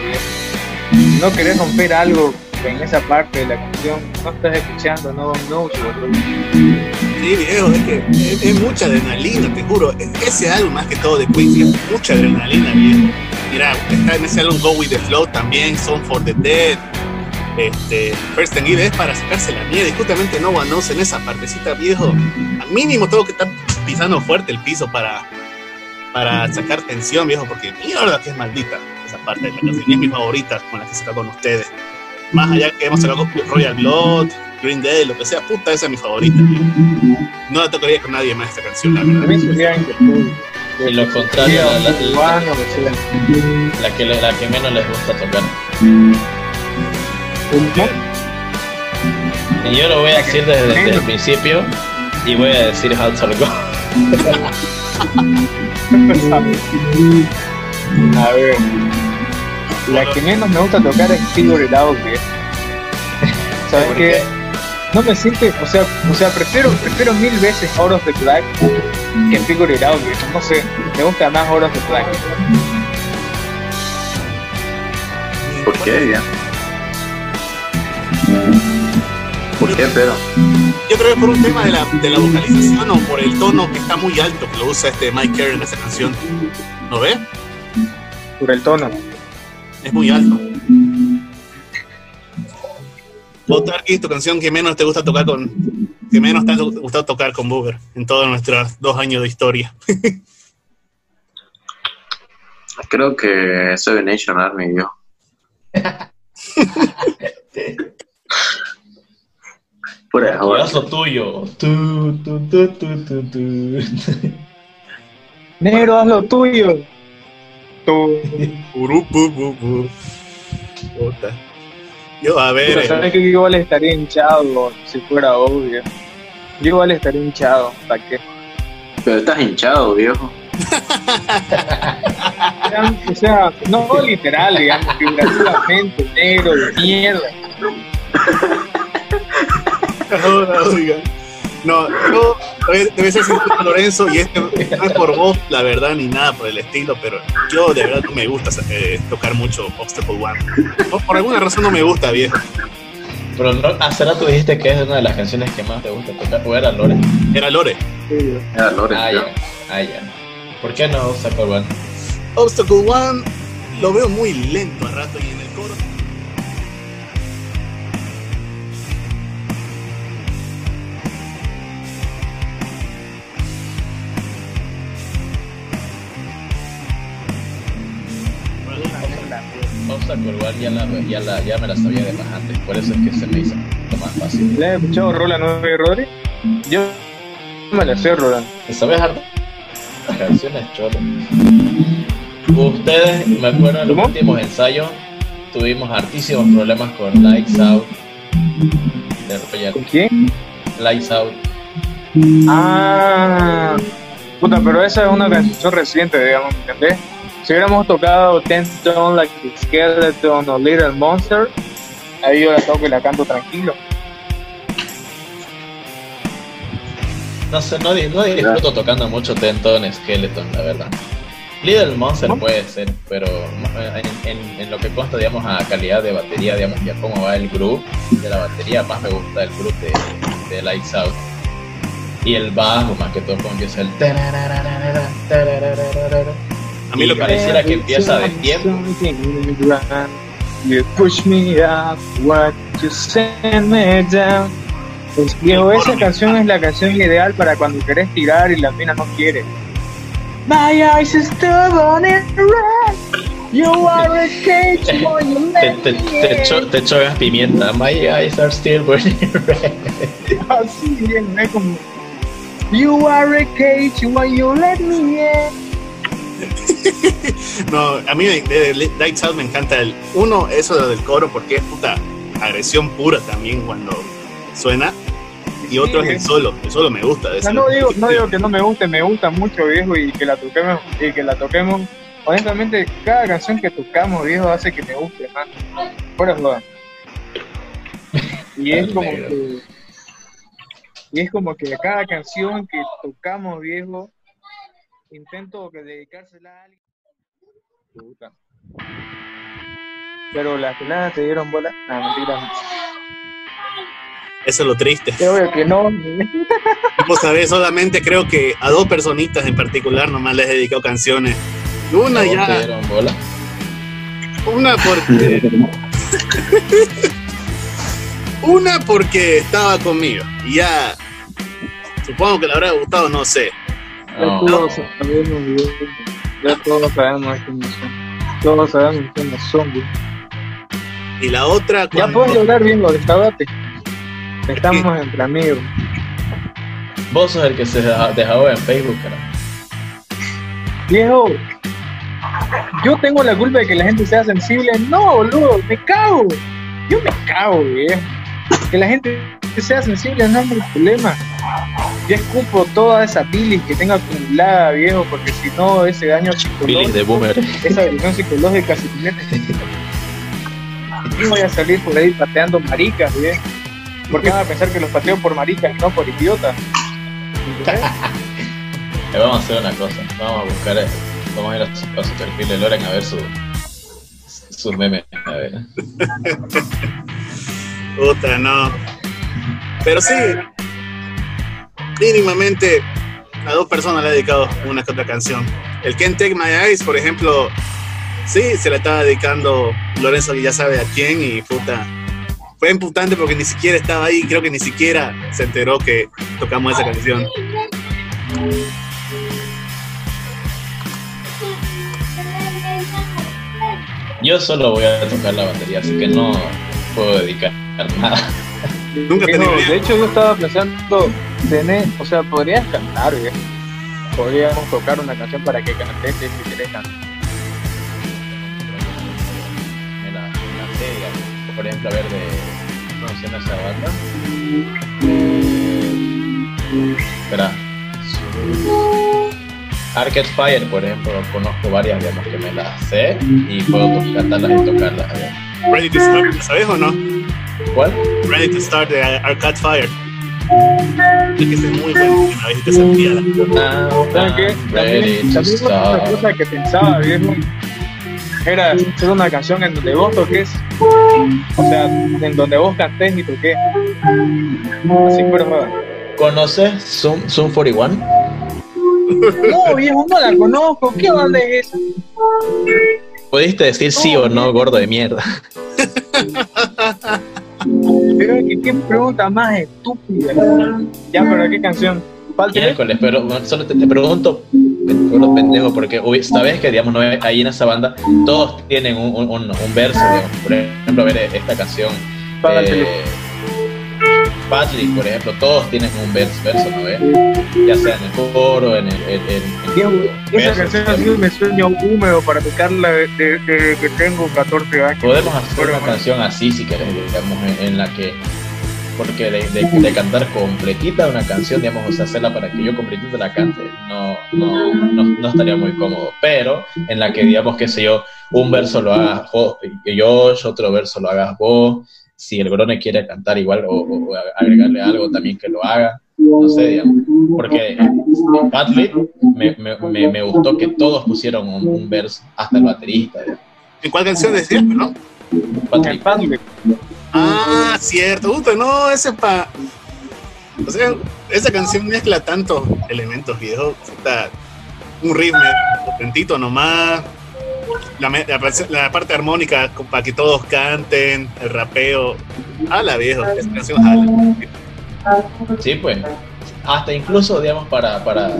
no querés romper algo en esa parte de la canción, no estás escuchando, no, no. Sí, viejo, es que es, mucha adrenalina, te juro. Es- Ese álbum, más que todo de Quincy, es mucha adrenalina, viejo. Mira, está en ese álbum Go With The Flow también, Song For The Dead, este, First and Give, es para sacarse la mierda. Y justamente No One Knows en esa partecita, viejo, a mínimo tengo que estar pisando fuerte el piso para, para sacar tensión, viejo, porque mierda que es maldita esa parte de la canción. Y es mi favorita con la que saca con ustedes. Más allá que hemos sacado Royal Blood, Green Day, lo que sea, puta, esa es mi favorita. No la tocaría con nadie más esta canción, la A verdad. mí sería inquietud. Y lo contrario, la, la- que la que, le- la que menos les gusta tocar. Y yo lo voy a decir desde, desde el principio y voy a decir How to Go. A ver. La que menos me gusta tocar es Figure It Out. ¿Sabes ¿Por qué? No me siente, o sea, o sea, prefiero, prefiero mil veces Out of the Black que Figure It Out. No sé, me gusta más Out of the Black. ¿Por qué, ya? ¿Por qué, pero? Yo creo que por un tema de la, de la vocalización o por el tono que está muy alto que lo usa este Mike Carey en esa canción. ¿No ves? Por el tono. Es muy alto. Vos, Tarky, tu canción que menos te gusta tocar con. que menos te ha gustado tocar con Booger en todos nuestros dos años de historia. Creo que Seven Nation Army, yo. Joder. haz lo tuyo. Tu, tu, tu, tu, tu, tu. Negro, haz lo tuyo. Tú. Yo, a ver. Pero eh, sabes que yo igual estaría hinchado si fuera obvio. Yo igual estaría hinchado, ¿para qué? Pero estás hinchado, viejo. O sea, no literal, digamos, figurativamente, negro de mierda. Ahora, oigan. No, yo ser sincero, Lorenzo, y este no es por vos, la verdad, ni nada por el estilo, pero yo de verdad no me gusta eh, tocar mucho Obstacle One. No, por alguna razón no me gusta, viejo. Pero no, hace rato dijiste que es una de las canciones que más te gusta tocar. ¿O era Lore? Era Lore. Era Loren, Ah, ya. Ah, ya. ¿Por qué no usa Corban? Obstacle One lo veo muy lento a rato y en el ya, la, ya, la, ya me la sabía de más antes, por eso es que se me hizo más fácil. ¿Le has escuchado Rola 9 Rodri? Yo me la sé, Rola. ¿Te sabes hartas canciones cholas? Ustedes, me acuerdo en los ¿Cómo? últimos ensayos, tuvimos hartísimos problemas con Lights Out de Royal. ¿Con quién? Lights Out. Ah, puta, pero esa es una canción reciente, digamos, ¿me ¿entendés? Si hubiéramos tocado Ten Stone Like Skeleton o Little Monster, ahí yo la toco y la canto tranquilo. No sé, no, no disfruto tocando mucho Tenton Skeleton, la verdad. Little Monster puede ser, pero eh, en, en- en lo que consta, digamos, a calidad de batería, digamos, y a cómo va el groove de la batería, más me gusta el groove de, de Lights Out. Y el bajo, más que todo, como empieza el... A mí lo pareciera que empieza de tiempo. You push me up, what you send me down. Pues, viejo, esa canción es la canción ideal para cuando querés tirar y la mina no quiere. My eyes red. You are a cage you Te, te, me te, cho- te chogas pimienta. My eyes are still burning red. Así bien, es como. You are a cage when you let me in. No, a mí de, de Lights Out me encanta el uno, eso del coro, porque es puta agresión pura también cuando suena. Y otro es el solo, el solo me gusta. de no digo, no digo que no me guste, me gusta mucho, viejo, y que la toquemos, y que la toquemos. Honestamente, cada canción que tocamos, viejo, hace que me guste más. Fuera joda. Y es como que. Y es como que cada canción que tocamos, viejo, intento que dedicársela a alguien. Puta. Pero las peladas te dieron bola. No, mentira. Eso es lo triste. Yo veo que no. Vos sabés, solamente creo que a dos personitas en particular nomás les he dedicado canciones. Una ¿Vos te ya, dieron bola? una porque. una porque estaba conmigo. Y ya. Supongo que le habrá gustado, no sé. Ya No. todos sabemos, güey. Ya todos sabemos quiénes son. Todos sabemos quiénes son, güey. Y la otra. Ya puedes hablar bien, lo destabate. Estamos entre amigos. Vos sos el que se dejaba en Facebook, cara. Viejo, yo tengo la culpa de que la gente sea sensible. No, boludo, me cago. Yo me cago, viejo. Que la gente sea sensible no es mi problema. Yo escupo toda esa bilis que tengo acumulada, viejo, porque si no, ese daño psicológico, de Boomer. esa agresión psicológica, si. Yo voy a salir por ahí pateando maricas, viejo. ¿Por qué van a pensar que los pateo por maricas y no por idiotas? Eh, vamos a hacer una cosa. Vamos a buscar. eh, Vamos a ir a su, a su perfil de Loren a ver su, sus memes. A ver. Puta, no. Pero sí, mínimamente a dos personas le he dedicado una que otra canción. El Can't Take My Eyes, por ejemplo, sí, se la estaba dedicando Lorenzo, que ya sabe a quién, y puta. Fue imputante porque ni siquiera estaba ahí, creo que ni siquiera se enteró que tocamos esa canción. Yo solo voy a tocar la batería, así que no puedo dedicar nada. Nunca te de hecho, yo estaba pensando, tener, o sea, podrías cantar, viejo. Podríamos tocar una canción para que cantes si quieres cantar. Me la, me. Por ejemplo, a ver, de. ¿Cómo esa banda? Eh, espera. Arcade Fire, por ejemplo, conozco varias, digamos, que me las sé y puedo cantarlas y tocarlas. a ver. Ready to ¿sabes o no? ¿Cuál? Ready to Start de Arcade Fire. Es que es muy bueno, una vez te sentía la ¿Saben qué? Ready También, otra cosa que pensaba, viejo, era hacer una canción en donde vos toques, o sea, en donde vos cantes y toques. Así, pero ¿Conoces Zoom, Zoom 41? no, viejo, no la conozco. ¿Qué banda es esa? ¿Pudiste decir sí o no, gordo de mierda? Pero que qué pregunta más estúpida. Ya, pero ¿qué canción? Miércoles, pero solo te, te pregunto, gordo pendejo, porque uy, sabes que, digamos, no hay- ahí en esa banda todos tienen un, un, un- verso, digamos. Por ejemplo, a ver esta canción. Eh, Badly, por ejemplo, todos tienen un verso, verso ¿no ves? Ya sea en el coro, en el. En, en- en- Esa canción ha sido mi sueño húmedo para tocarla desde desde que tengo 14 años. Podemos hacer Pero, una bueno. canción así, si querés, digamos, en, la que. Porque de, de- de cantar completita una canción, digamos, o sea, hacerla para que yo completita la cante, no, no, no, no estaría muy cómodo. Pero en la que, digamos, qué sé yo, un verso lo hagas vos, yo, otro verso lo hagas vos, si el Brone quiere cantar igual o, agregarle algo también que lo haga, no sé, digamos. Porque en Badly me, me, me, me gustó que todos pusieron un, un verso, hasta el baterista, digamos. ¿En cuál canción decías, no? Padre. Ah, cierto. Puta, no, ese pa. O sea, esa canción mezcla tantos elementos viejos. Puta, un ritmo potentito nomás. La, me- la, la parte armónica para que todos canten, el rapeo. Hala, viejo. Esa canción jala. Sí, pues. Hasta incluso, digamos, para, para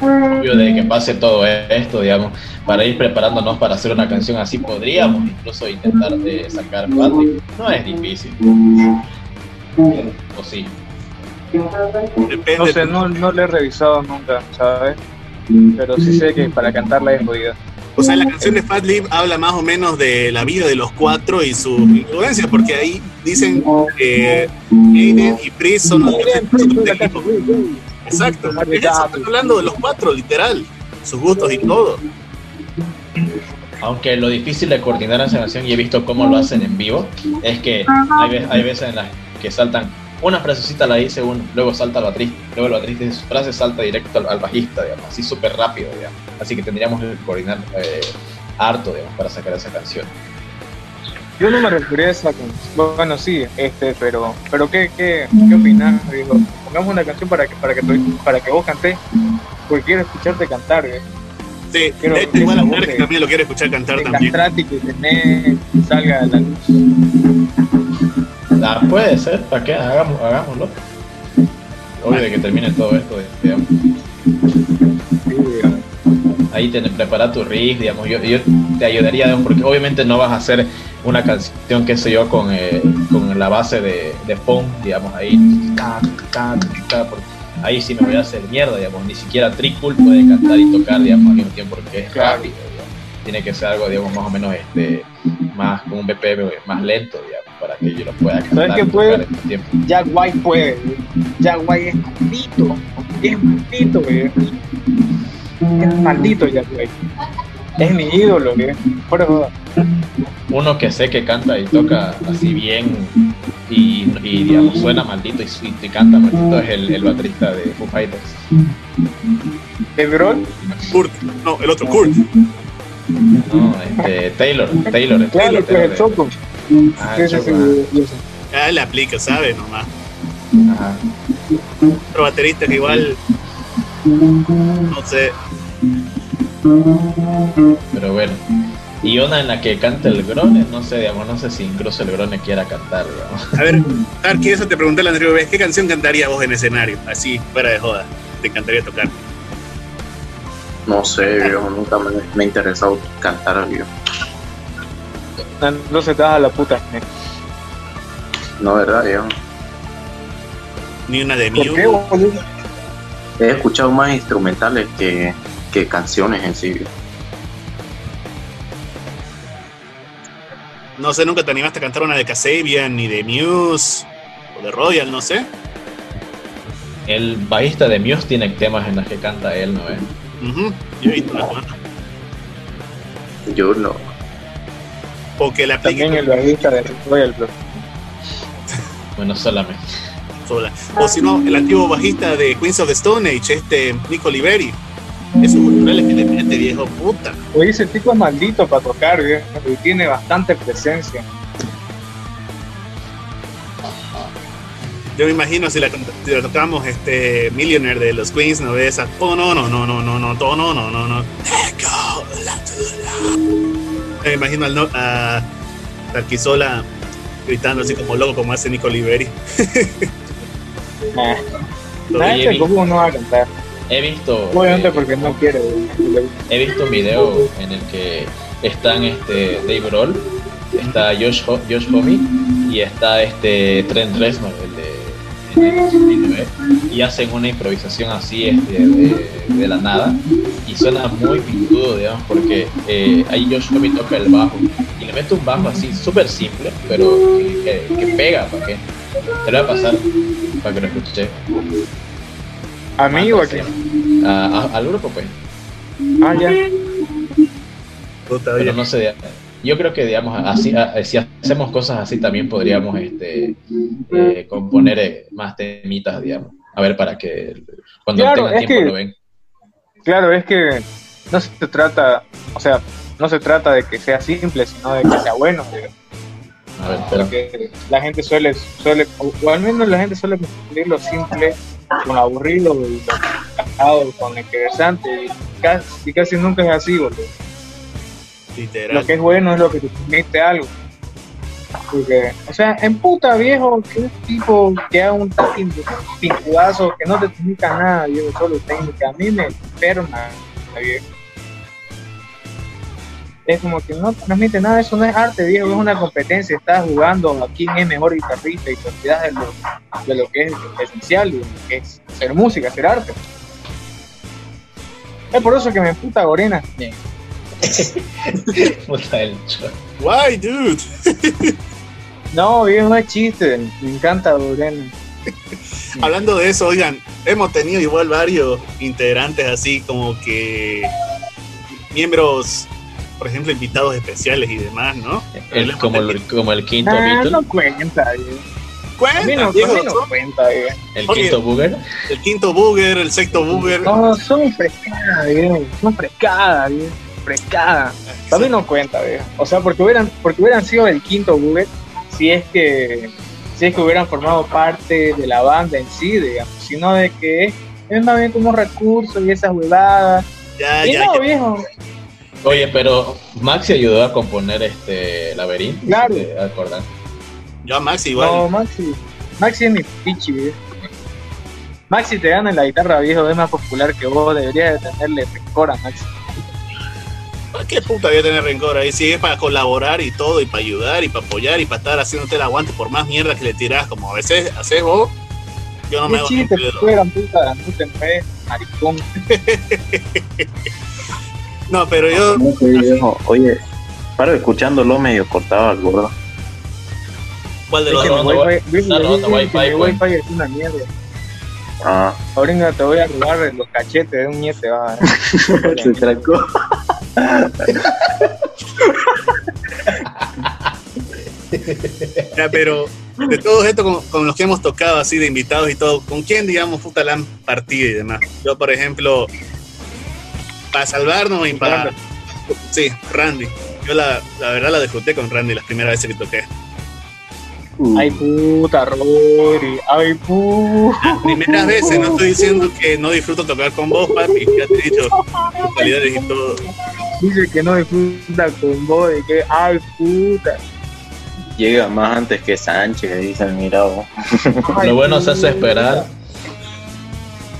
obvio de que pase todo esto, digamos, para ir preparándonos para hacer una canción así, podríamos incluso intentar de sacar Patrick. No es difícil. O sí. Depende. No sé, no, no la he revisado nunca, ¿sabes? Pero sí sé que para cantarla es jodida. O sea, la canción de Fat Lip habla más o menos de la vida de los cuatro y su influencia, porque ahí dicen que Aiden y Pris son los del equipo. Exacto. Están hablando de los cuatro, literal. Sus gustos y todo. Aunque lo difícil de coordinar esa canción, y he visto cómo lo hacen en vivo, es que hay, ve- hay veces en las que saltan, una frasecita la dice uno, luego salta el baterista, luego el baterista dice su frase, salta directo al, al bajista, digamos, así súper rápido, digamos. Así que tendríamos que coordinar eh, harto, digamos, para sacar esa canción. yo no me refería a esa canción. Bueno, sí, este, pero, pero ¿qué, qué, qué opinás? Digo, pongamos una canción para que, para que, tú- para que vos cantes, porque quiero escucharte cantar, ¿eh? Sí, Quiero- de igual a que también lo quiere escuchar cantar De también. castrati que tenés, que salga a la luz. Ah, puede ser, ¿para qué? Hagamos, hagámoslo. Obvio de que termine todo esto, digamos. Ahí te prepara tu riff, digamos, yo, yo te ayudaría, digamos, porque obviamente no vas a hacer una canción, qué sé yo, con, eh, con la base de, de punk, digamos, ahí, ahí sí me voy a hacer mierda, digamos, ni siquiera Trickle puede cantar y tocar, digamos, al mismo tiempo, porque es rápido, digamos. tiene que ser algo, digamos, más o menos, este, más, con un BPM más lento, digamos, para que yo lo pueda cantar qué puede? mismo tiempo. Jack White puede. Jack White es maldito, es maldito, güey. Es maldito Jack White. Es mi ídolo, güey. Fuera de joda. uno que sé que canta y toca así bien y, y, digamos suena maldito y, y- y canta maldito es el, el baterista de Foo Fighters. ¿De Grohl? Kurt, no, el otro, Kurt. No, este, Taylor, Taylor, Taylor, pues el de- Choco. Ah, sí, ah, le aplica, ¿sabe? Nomás. ajá. Otro baterista que igual, no sé, Pero bueno. Y una en la que canta el Grone, no sé, digamos, no sé si incluso el Grone quiera cantar, digamos. A ver, Tarki, eso te pregunté la anterior vez. ¿Qué canción cantaría vos en escenario? Así, fuera de joda. Te encantaría tocar. No sé, yo nunca me, me ha interesado cantar, yo. No se te da a la puta. ¿eh? No, verdad, yo. Ni una de ¿Por qué, Mew. boludo? He escuchado más instrumentales que, que canciones en sí. No sé, nunca te animaste a cantar una de Kasabian, ni de Muse, o de Royal, no sé. El bajista de Muse tiene temas en los que canta él, ¿no? eh? Ujú, Yo he visto una. Yo no. O que la aplique También el bajista de Royal Blood. Bueno, solamente. sola. O si no, el antiguo bajista de Queens of the Stone Age, este Nico Liberi. Esos culturales que le mete, viejo puta. Oye, ese tipo es maldito para tocar, viejo, y tiene bastante presencia. Yo me imagino si la, si la tocamos este Millionaire de los Queens, no ves esa. Oh, no, no, no, no, no, no, no, no, no, no, no. Me imagino al no, a Tarquisola gritando así como loco, como hace Nico Liberi. Nah, nah, este cómo no va a cantar. He visto. Obviamente eh, porque no quiere. güey. He visto un video en el que están este Dave Grohl, está Josh, Ho- Josh Homme y está este Trent Reznor, el el de 69, y hacen una improvisación así este, de, de la nada y suena muy pintudo, digamos, porque eh, ahí Josh Homme toca el bajo y le mete un bajo así súper simple, pero que, que- que pega, ¿para qué? Te lo voy a pasar para que lo escuche. ¿A mí o a quién? Al grupo, pues. Ah, ya. Puta, pero no sé, yo creo que digamos así, si hacemos cosas así también podríamos este eh, componer eh, más temitas, digamos, a ver para que cuando Claro, tengan tiempo que- lo ven. Claro, es que no se trata, o sea, no se trata de que sea simple, sino de que sea bueno. güey. A ver, Porque la gente suele, suele o, o al menos la gente suele confundir lo simple con lo aburrido y lo con lo interesante. Y casi, y casi nunca es así, boludo. Literal. Lo que es bueno es lo que te permite algo. Porque, o sea, en puta viejo, que un tipo que haga un pincudazo que no te transmita nada, viejo, solo técnica, a mí me enferma, viejo. Es como que no transmite nada, eso no es arte, viejo, es una competencia, estás jugando a quién es mejor guitarrista y te olvidas de lo, de lo que es esencial, de lo que es hacer música, hacer arte. Es por eso que me puta Gorena. puta el Why, dude? No, viejo, no es chiste, me encanta Gorena. Hablando de eso, oigan, hemos tenido igual varios integrantes así como que miembros, por ejemplo, invitados especiales y demás, ¿no? el- como, el, como el quinto Ah, Beatle, no cuenta. A mí no, Cuenta, a mí no son cuenta, viejo. el Oye. quinto Booger, el quinto Booger, el sexto Booger. No, son frescadas, viejo. Son frescadas, viejo. Frescada. Para mí no cuenta, viejo. O sea, porque hubieran, porque hubieran sido el quinto Google si es que si es que hubieran formado parte de la banda en sí, digamos, sino de que es, más bien como un recurso y esas huevadas. Ya, y ya, no, ya. viejo. Oye, pero Maxi ayudó a componer este laberinto. Claro. ¿te acordás? Yo a Maxi igual. No, Maxi. Maxi es mi pichi, viejo. Maxi te gana en la guitarra, viejo, es más popular que vos, deberías de tenerle rencor a Maxi. ¿Para ¿Qué puta voy a tener rencor ahí? Si es para colaborar y todo, y para ayudar, y para apoyar, y para estar haciéndote el aguante por más mierda que le tirás, como a veces haces vos, yo no me hago chiste, pedo. fueran puta, no te enredes, maricón. No, pero yo, No viejo. Oye, paro escuchándolo medio cortado al gordo. ¿cuál de los dos? mi wifi es una mierda. Ah, Ahorita te voy a robar los cachetes de un niete, va. se tracó. Ya, pero de todos estos con, con los que hemos tocado así de invitados y todo, ¿con quién, digamos, puta la han partido y demás? Yo, por ejemplo, para salvarnos y para... Sí, Randy. Yo la, la verdad la disfruté con Randy las primeras veces que toqué. Ay, puta, Rory. Ay, puta. Primeras veces, no estoy diciendo que no disfruto tocar con vos, papi, ya te he dicho, tus calidades y todo. Dice que no disfruta con vos y que, ay, puta. Llega más antes que Sánchez, dicen, mira vos. Ay, Lo bueno se hace esperar.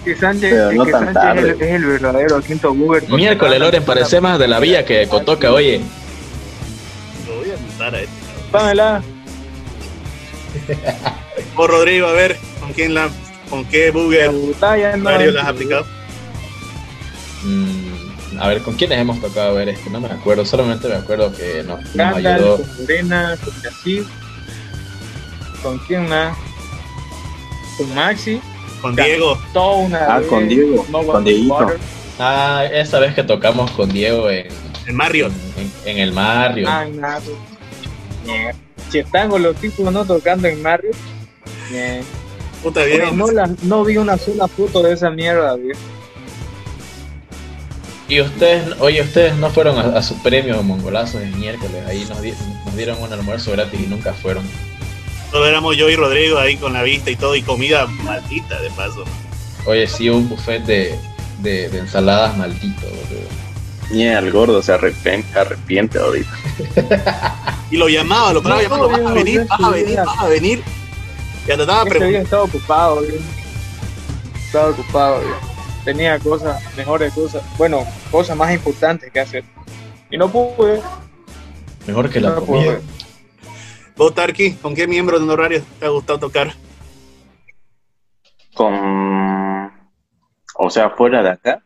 Que Sánchez, Pero no que tan Sánchez tarde. es, el, es el verdadero quinto Google. Miércoles, Loren, parece más de la villa que de Cotoca, oye. Lo voy a anotar a este. Pámela. Vos, Rodrigo, a ver, ¿con quién la, con qué no. horario las has aplicado? Mm, a ver, ¿con quiénes hemos tocado? A ver, es que no me acuerdo. Solamente me acuerdo que nos, nos Gandalf, ayudó. con Morena, con Yacir. ¿Con quién más? Con Maxi. Con Diego. Toda una Ah, vez, con Diego, No con. Water. Ah, esa vez que tocamos con Diego en, El Mario. en, en el Mario. Ah, nada. Mierda. Si están con los tipos no tocando en Mario. Mierda. Puta bien. no, la- no vi una sola foto de esa mierda, viejo. Y ustedes, oye, ustedes no fueron a, a su premio mongolazo el miércoles. Ahí nos, di- nos dieron un almuerzo gratis y nunca fueron. Solo éramos yo y Rodrigo ahí con la vista y todo, y comida maldita de paso. Oye, sí, un buffet de, de, de ensaladas maldito, boludo. Ni el gordo se arrepiente, arrepiente ahorita. Y lo llamaba, lo paraba llamando, vas a venir, vas a venir, vas a venir. Y hasta estaba día preguntando. estaba ocupado, viejo. Estaba ocupado, viejo. Tenía cosas, mejores cosas. Bueno, cosas más importantes que hacer. Y no pude. Mejor que la no comida. pude. Vos, Tarki, ¿con qué miembro de honorario te ha gustado tocar? Con. O sea, fuera de acá,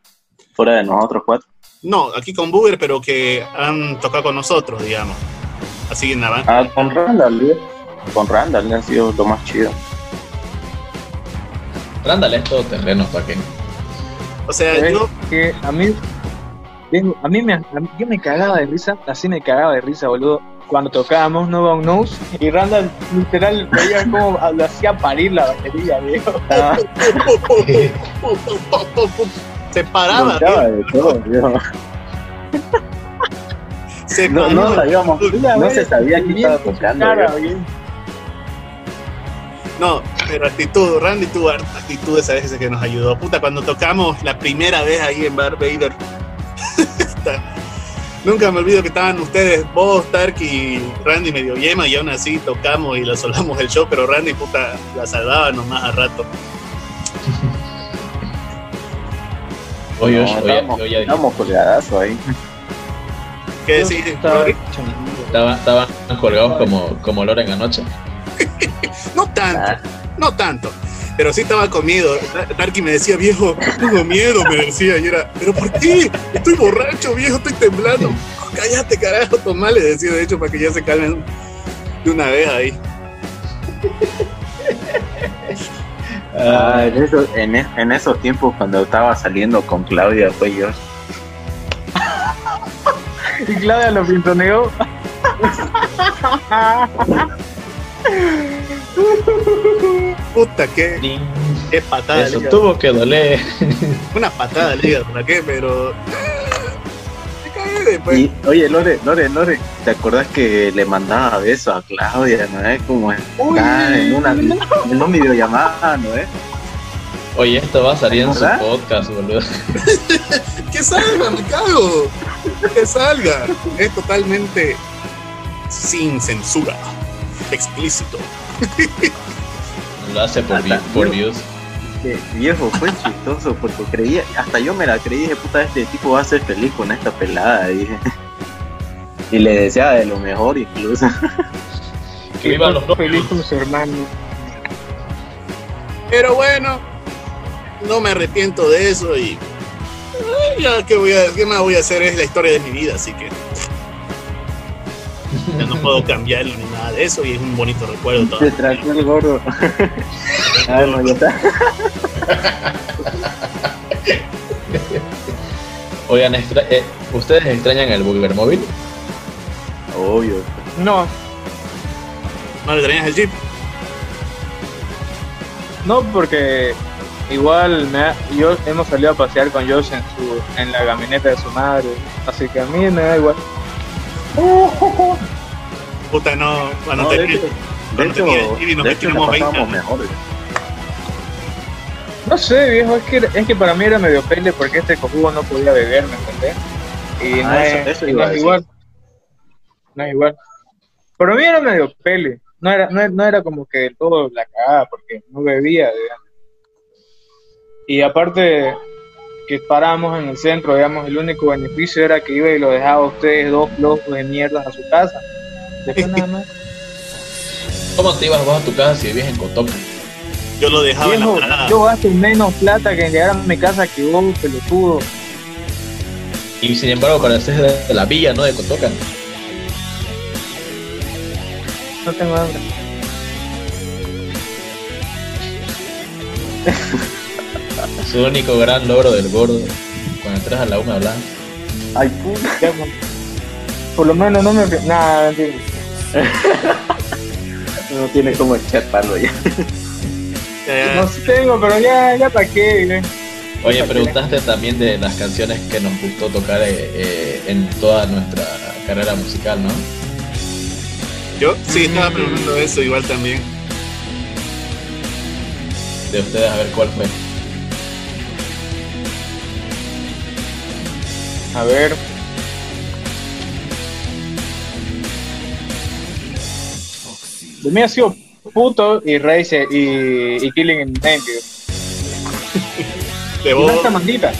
fuera de nosotros cuatro. No, aquí con Booger, pero que han tocado con nosotros, digamos. Así en la banda. Ah, con Randall, viejo. Con Randall ha sido lo más chido. Rándale es todo terreno para que. O sea, ¿Sabes yo, que a mí, a mí me, a mí- yo me cagaba de risa, así me cagaba de risa, boludo, cuando tocábamos No One Knows y Randall literal veía como lo hacía parir la batería, viejo. Ah, se paraba, de todo, viejo. se No, no sabíamos, no se sabía quién estaba tocando. Cara, viejo. No, pero actitud, Randy tuvo harta actitudes a veces que nos ayudó. Puta, cuando tocamos la primera vez ahí en Bar Vader. Nunca me olvido que estaban ustedes, vos, Tark y Randy medio yema y aún así tocamos y la solamos el show, pero Randy puta la salvaba nomás a rato. Oye, No, oye, oye, colgadazo ahí. ¿Qué decís? Estaba estaban, estaban colgados como, como Loren anoche. No tanto, no tanto. Pero sí estaba con miedo. Tarky me decía, viejo, tengo miedo, me decía. Y era, ¿pero por qué? Estoy borracho, viejo, estoy temblando. Cállate, carajo, tomá, le decía, de hecho, para que ya se calmen de una vez ahí. Ah, en, esos, en, es- en esos tiempos cuando estaba saliendo con Claudia, fue yo. Y Claudia lo pintoneó. Puta, qué, qué patada Eso tuvo que doler. Una patada hígado, ¿para qué? Pero. Pues. Y, oye, Lore, Lore, Lore, ¿te acordás que le mandaba besos a Claudia, no es? Como está en una, en una videollamada, ¿no es? Oye, esto va a salir en su podcast, boludo. Que salga, me cago. Que salga. Es totalmente sin censura. Explícito. Lo hace por, vi- por views. Que viejo, fue chistoso porque creía, hasta yo me la creí, dije, puta, este tipo va a ser feliz con esta pelada, dije. Y le deseaba de lo mejor incluso. Que vivan los feliz novios. con su hermano. Pero bueno, no me arrepiento de eso y. Ya, ¿qué, voy a, ¿qué más voy a hacer? Es la historia de mi vida, así que. Ya no puedo cambiar ni nada de eso y es un bonito recuerdo Se todavía. trató el gordo. ah, no, ya está. Oigan, extra- eh, ¿ustedes extrañan el Burger Móvil? Obvio. No, ¿No le traías el jeep? no porque igual me ha- yo hemos salido a pasear con Josh en su en la camioneta de su madre, así que a mí me da igual. Puta, no. Cuando No, te- de hecho, de hecho, tenía el jeep y nos de hecho la metíamos 20 pasábamos años. mejor. No sé, viejo, es que es que para mí era medio pele porque este cojudo no podía beber, ¿me entendés? Y Ah, no, eso- es, eso y iba no a es decir. igual. No es igual. Para mí era medio pele. No era, no, no era como que todo la cagada porque no bebía, digamos. Y aparte que paramos en el centro, digamos, el único beneficio era que iba y lo dejaba a ustedes dos flojos de mierda a su casa. Después nada más. ¿Cómo te ibas vos a tu casa si vivías en Cotoca? Yo lo dejaba en la Viejo, parada. yo gasto menos plata que en llegar a mi casa que vos, pelotudo. Y sin embargo, pareces de, de la villa, ¿no? De Cotoca. No tengo hambre. Su único gran logro del gordo. Cuando entras a la una blanca. Ay, puta. Por lo menos no me. Nada, mentira. No tiene como echar palo ya. Ya, ya. No sí tengo, pero ya, ya para qué, ¿eh? Oye, preguntaste también de las canciones que nos gustó tocar eh, eh, en toda nuestra carrera musical, ¿no? Yo sí estaba preguntando eso igual también. De ustedes a ver cuál fue. A ver. De mí ha sido puto y Razer y, y Killing in the Name, tío. De Y vos, Rasta Mandita.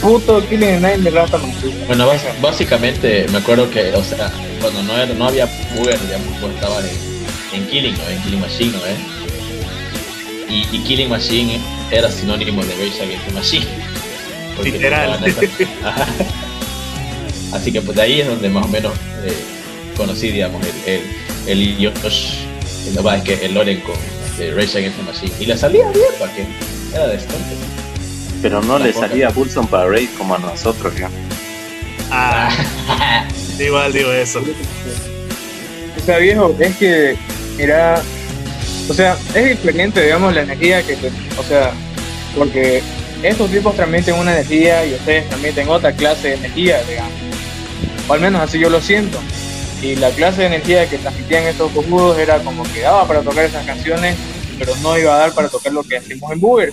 Puto Killing in the Name de Rasta Mandita. Bueno, básicamente me acuerdo que, o sea, cuando no, era, no había Uber, digamos, vos estabas en, en Killing, ¿no? En Killing Machine, ¿no? ¿Eh? Y, y Killing Machine era sinónimo de Rage Against the Machine. Literal. Así que pues de ahí es donde más o menos eh, conocí, digamos, el, el, el Yosh, el, no, es que el Loren con este, Rage Against the Machine. Y le salía bien, ¿para qué? Era de Stone. Pero no le salía a Bulson para Raid como a nosotros ya. ah, igual digo eso. O sea, viejo, es que, mira, o sea, es diferente, digamos, la energía que, te- o sea, porque estos tipos transmiten una energía y ustedes transmiten otra clase de energía, digamos. O al menos así yo lo siento. Y la clase de energía que transmitían estos cojudos era como que daba para tocar esas canciones, pero no iba a dar para tocar lo que hacemos en Booger.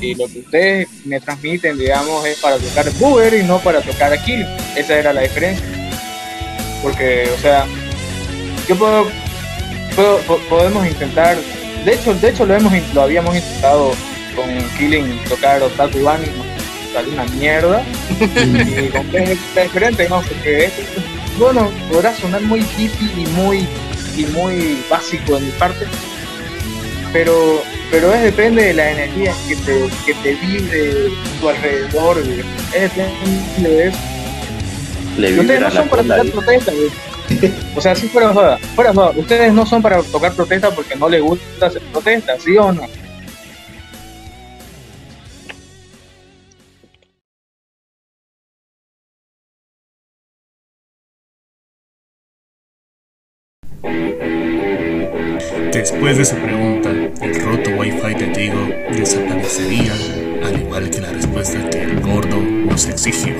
Y lo que ustedes me transmiten, digamos, es para tocar Booger y no para tocar a Kill. Esa era la diferencia. Porque, o sea, yo puedo, puedo- po- podemos intentar, de hecho, de hecho lo hemos lo habíamos intentado con Killing tocar Otaku nos salió una mierda y con es diferente, ¿no? Porque bueno, podrá sonar muy hippie y muy y muy básico de mi parte, pero pero es depende de la energía que te, que te vibre a tu alrededor, güey. es depende de eso. Le ustedes no son para tocar protesta, güey. O sea, sí fuera joda, fuera joda. Ustedes no son para tocar protesta porque no les gusta hacer protesta, ¿sí o no? Después de esa pregunta, el roto wifi de Diego desaparecería, al igual que la respuesta que el gordo nos exigió.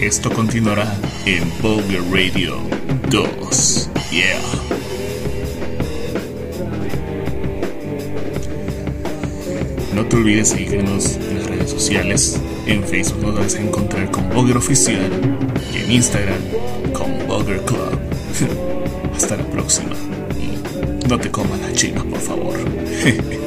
Esto continuará en Vogue Radio 2. Yeah. No te olvides seguirnos en las redes sociales en Facebook nos vas a encontrar con Oficial y en Instagram como Bogger Club. Hasta la próxima. Y no te comas las chinas, por favor.